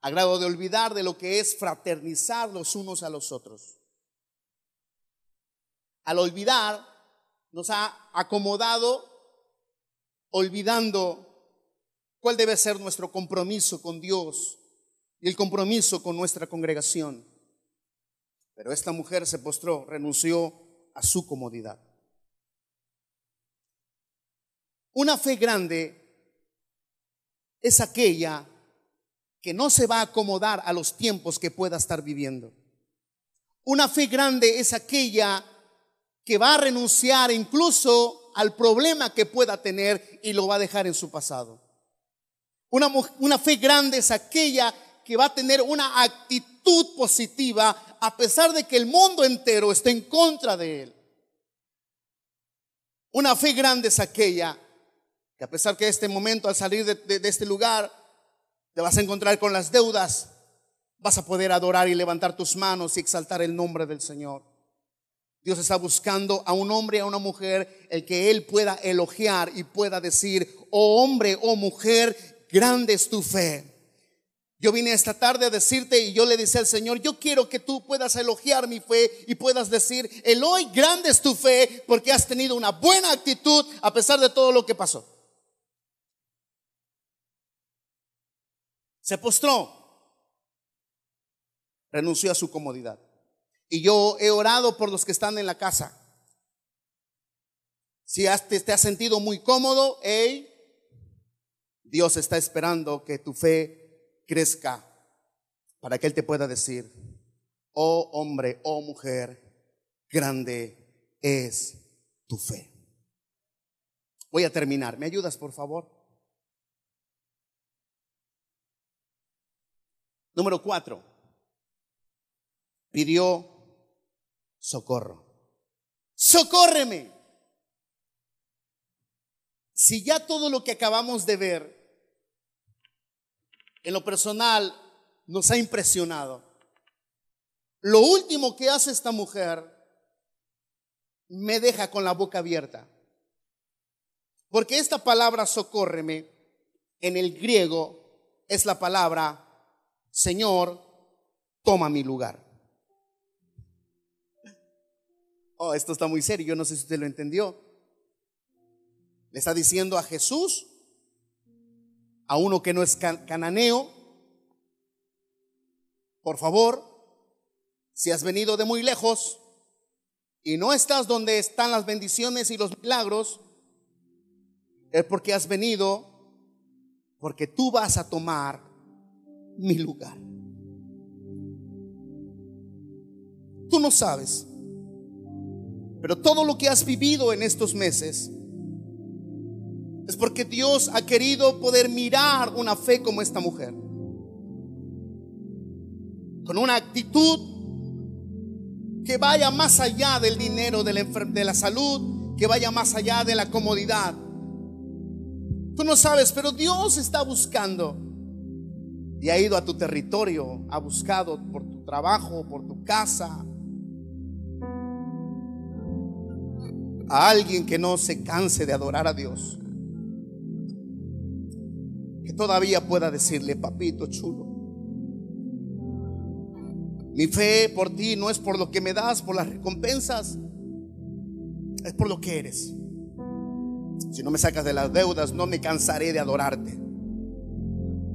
Al grado de olvidar de lo que es fraternizar los unos a los otros. Al olvidar, nos ha acomodado olvidando cuál debe ser nuestro compromiso con Dios y el compromiso con nuestra congregación. Pero esta mujer se postró, renunció a su comodidad. Una fe grande es aquella que no se va a acomodar a los tiempos que pueda estar viviendo. Una fe grande es aquella que va a renunciar incluso al problema que pueda tener y lo va a dejar en su pasado. Una, fe grande es aquella que va a tener una actitud positiva a pesar de que el mundo entero esté en contra de él. Una fe grande es aquella que a pesar que este momento al salir de, este lugar te vas a encontrar con las deudas, vas a poder adorar y levantar tus manos y exaltar el nombre del Señor. Dios está buscando a un hombre a una mujer el que Él pueda elogiar y pueda decir, oh hombre, oh mujer, grande es tu fe. Yo vine esta tarde a decirte y yo le decía al Señor, yo quiero que tú puedas elogiar mi fe y puedas decir, Eloy, grande es tu fe porque has tenido una buena actitud a pesar de todo lo que pasó. Se postró, renunció a su comodidad. Y yo he orado por los que están en la casa. Si te, te has sentido muy cómodo, hey, Dios está esperando que tu fe crezca para que Él te pueda decir, oh hombre, oh mujer, grande es tu fe. Voy a terminar. ¿Me ayudas, por favor? Número cuatro. Pidió socorro. Socórreme. Si ya todo lo que acabamos de ver en lo personal nos ha impresionado, lo último que hace esta mujer me deja con la boca abierta. Porque esta palabra socórreme en el griego es la palabra Señor, toma mi lugar. Oh, esto está muy serio, yo no sé si usted lo entendió. Le está diciendo a Jesús, a uno que no es cananeo, por favor, si has venido de muy lejos y no estás donde están las bendiciones y los milagros, es porque has venido, porque tú vas a tomar mi lugar. Tú no sabes, pero todo lo que has vivido en estos meses es porque Dios ha querido poder mirar una fe como esta mujer. Con una actitud que vaya más allá del dinero, de la, de la salud, que vaya más allá de la comodidad. Tú no sabes, pero Dios está buscando y ha ido a tu territorio, ha buscado por tu trabajo, por tu casa, a alguien que no se canse de adorar a Dios que todavía pueda decirle, papito chulo, mi fe por ti no es por lo que me das, por las recompensas, es por lo que eres. Si no me sacas de las deudas, no me cansaré de adorarte.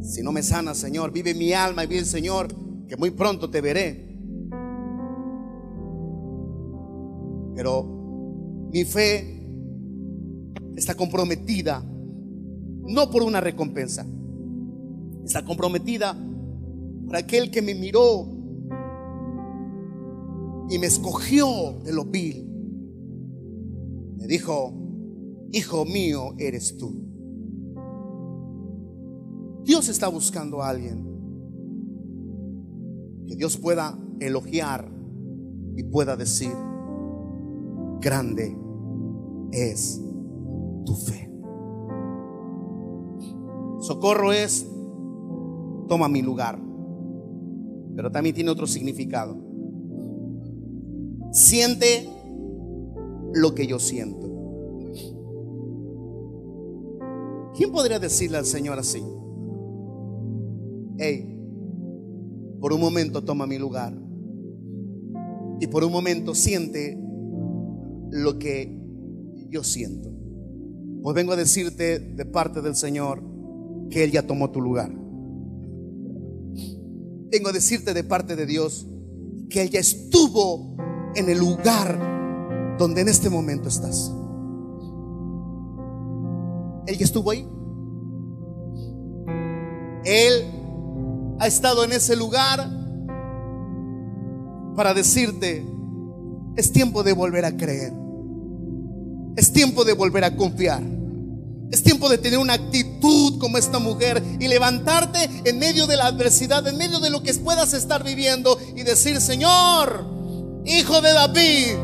Si no me sanas, Señor, vive mi alma y vive Señor, que muy pronto te veré. Pero mi fe está comprometida no por una recompensa. Está comprometida por aquel que me miró y me escogió de lo vil. Me dijo, hijo mío eres tú. Dios está buscando a alguien que Dios pueda elogiar y pueda decir, grande es tu fe. Socorro es, toma mi lugar. Pero también tiene otro significado. Siente lo que yo siento. ¿Quién podría decirle al Señor así? Hey, por un momento toma mi lugar. Y por un momento siente lo que yo siento. Pues vengo a decirte de parte del Señor, que Él ya tomó tu lugar. Vengo a decirte de parte de Dios que Él ya estuvo en el lugar donde en este momento estás. Él ya estuvo ahí. Él ha estado en ese lugar para decirte, es tiempo de volver a creer. Es tiempo de volver a confiar. Es tiempo de tener una actitud como esta mujer y levantarte en medio de la adversidad, en medio de lo que puedas estar viviendo y decir, Señor, Hijo de David,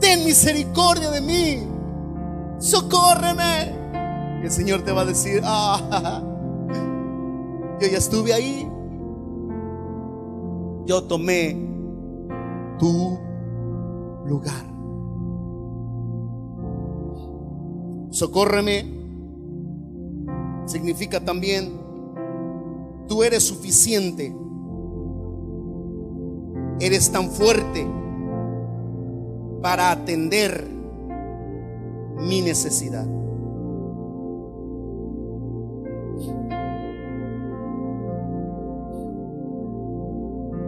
ten misericordia de mí, socórreme. Y el Señor te va a decir, ah, yo ya estuve ahí, yo tomé tu lugar. Socórreme significa también, tú eres suficiente, eres tan fuerte para atender mi necesidad.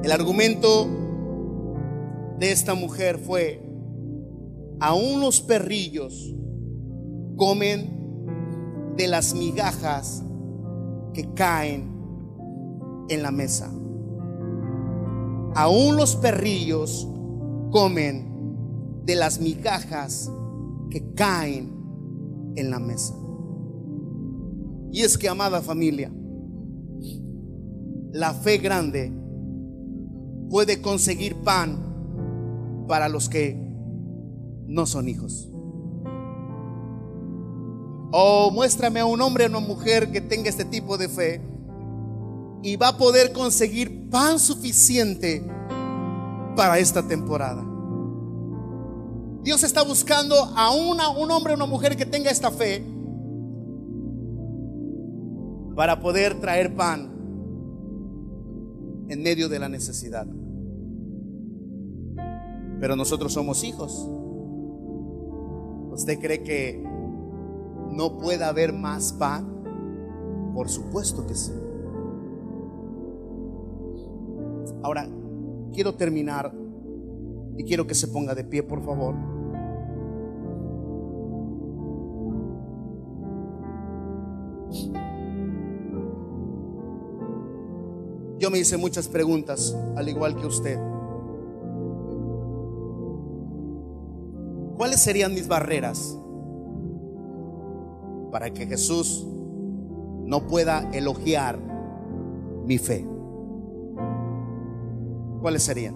El argumento de esta mujer fue, a unos perrillos comen de las migajas que caen en la mesa. Aún los perrillos comen de las migajas que caen en la mesa. Y es que, amada familia, la fe grande puede conseguir pan para los que no son hijos. O muéstrame a un hombre o una mujer que tenga este tipo de fe y va a poder conseguir pan suficiente para esta temporada. Dios está buscando a una, un hombre o una mujer que tenga esta fe para poder traer pan en medio de la necesidad. Pero nosotros somos hijos. ¿Usted cree que no puede haber más pan? Por supuesto que sí. Ahora, quiero terminar y quiero que se ponga de pie, por favor. Yo me hice muchas preguntas, al igual que usted. ¿Cuáles serían mis barreras para que Jesús no pueda elogiar mi fe? ¿Cuáles serían?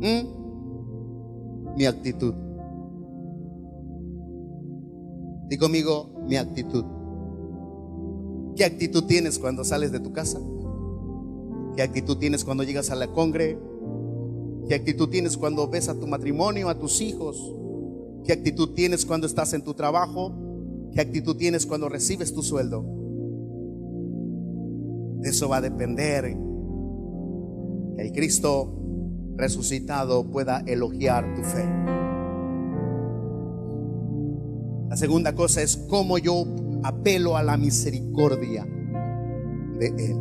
¿Mm? Mi actitud. Di conmigo mi actitud. ¿Qué actitud tienes cuando sales de tu casa? ¿Qué actitud tienes cuando llegas a la congre? ¿Qué actitud tienes cuando ves a tu matrimonio, a tus hijos? ¿Qué actitud tienes cuando estás en tu trabajo? ¿Qué actitud tienes cuando recibes tu sueldo? De eso va a depender que el Cristo resucitado pueda elogiar tu fe. La segunda cosa es cómo yo apelo a la misericordia de Él.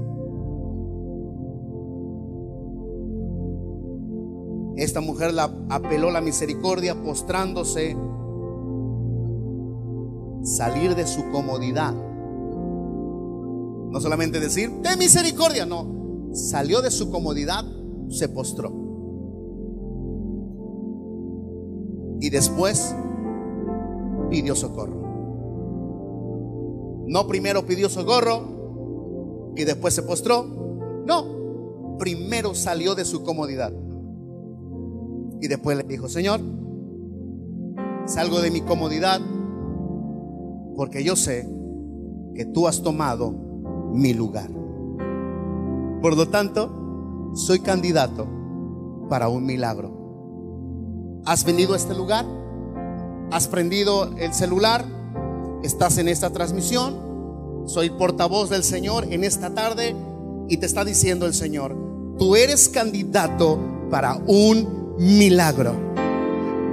Esta mujer la apeló la misericordia postrándose, salir de su comodidad. No solamente decir, de misericordia, no. Salió de su comodidad, se postró. Y después pidió socorro. No primero pidió socorro y después se postró. No, primero salió de su comodidad. Y después le dijo, Señor, salgo de mi comodidad porque yo sé que tú has tomado mi lugar. Por lo tanto, soy candidato para un milagro. ¿Has venido a este lugar? ¿Has prendido el celular? ¿Estás en esta transmisión? Soy portavoz del Señor en esta tarde y te está diciendo el Señor, tú eres candidato para un milagro.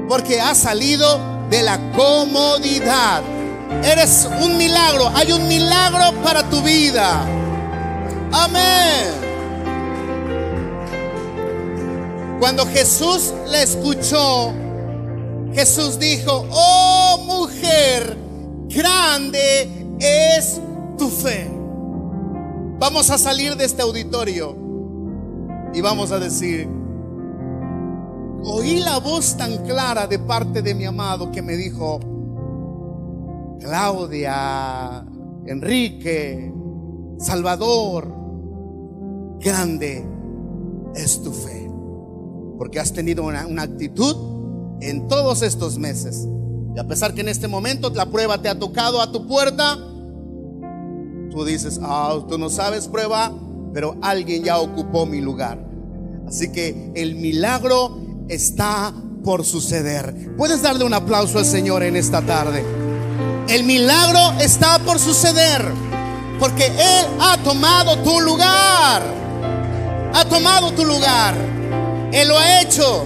Porque has salido de la comodidad. Eres un milagro. Hay un milagro para tu vida. Amén. Cuando Jesús le escuchó, Jesús dijo, oh mujer, grande es tu fe. Vamos a salir de este auditorio y vamos a decir, oí la voz tan clara de parte de mi amado que me dijo, Claudia, Enrique, Salvador, grande es tu fe. Porque has tenido una, actitud en todos estos meses. Y a pesar que en este momento la prueba te ha tocado a tu puerta, tú dices, ah, tú no sabes prueba, pero alguien ya ocupó mi lugar. Así que el milagro está por suceder. Puedes darle un aplauso al Señor en esta tarde. El milagro está por suceder porque Él ha tomado tu lugar. Ha tomado tu lugar. Él lo ha hecho.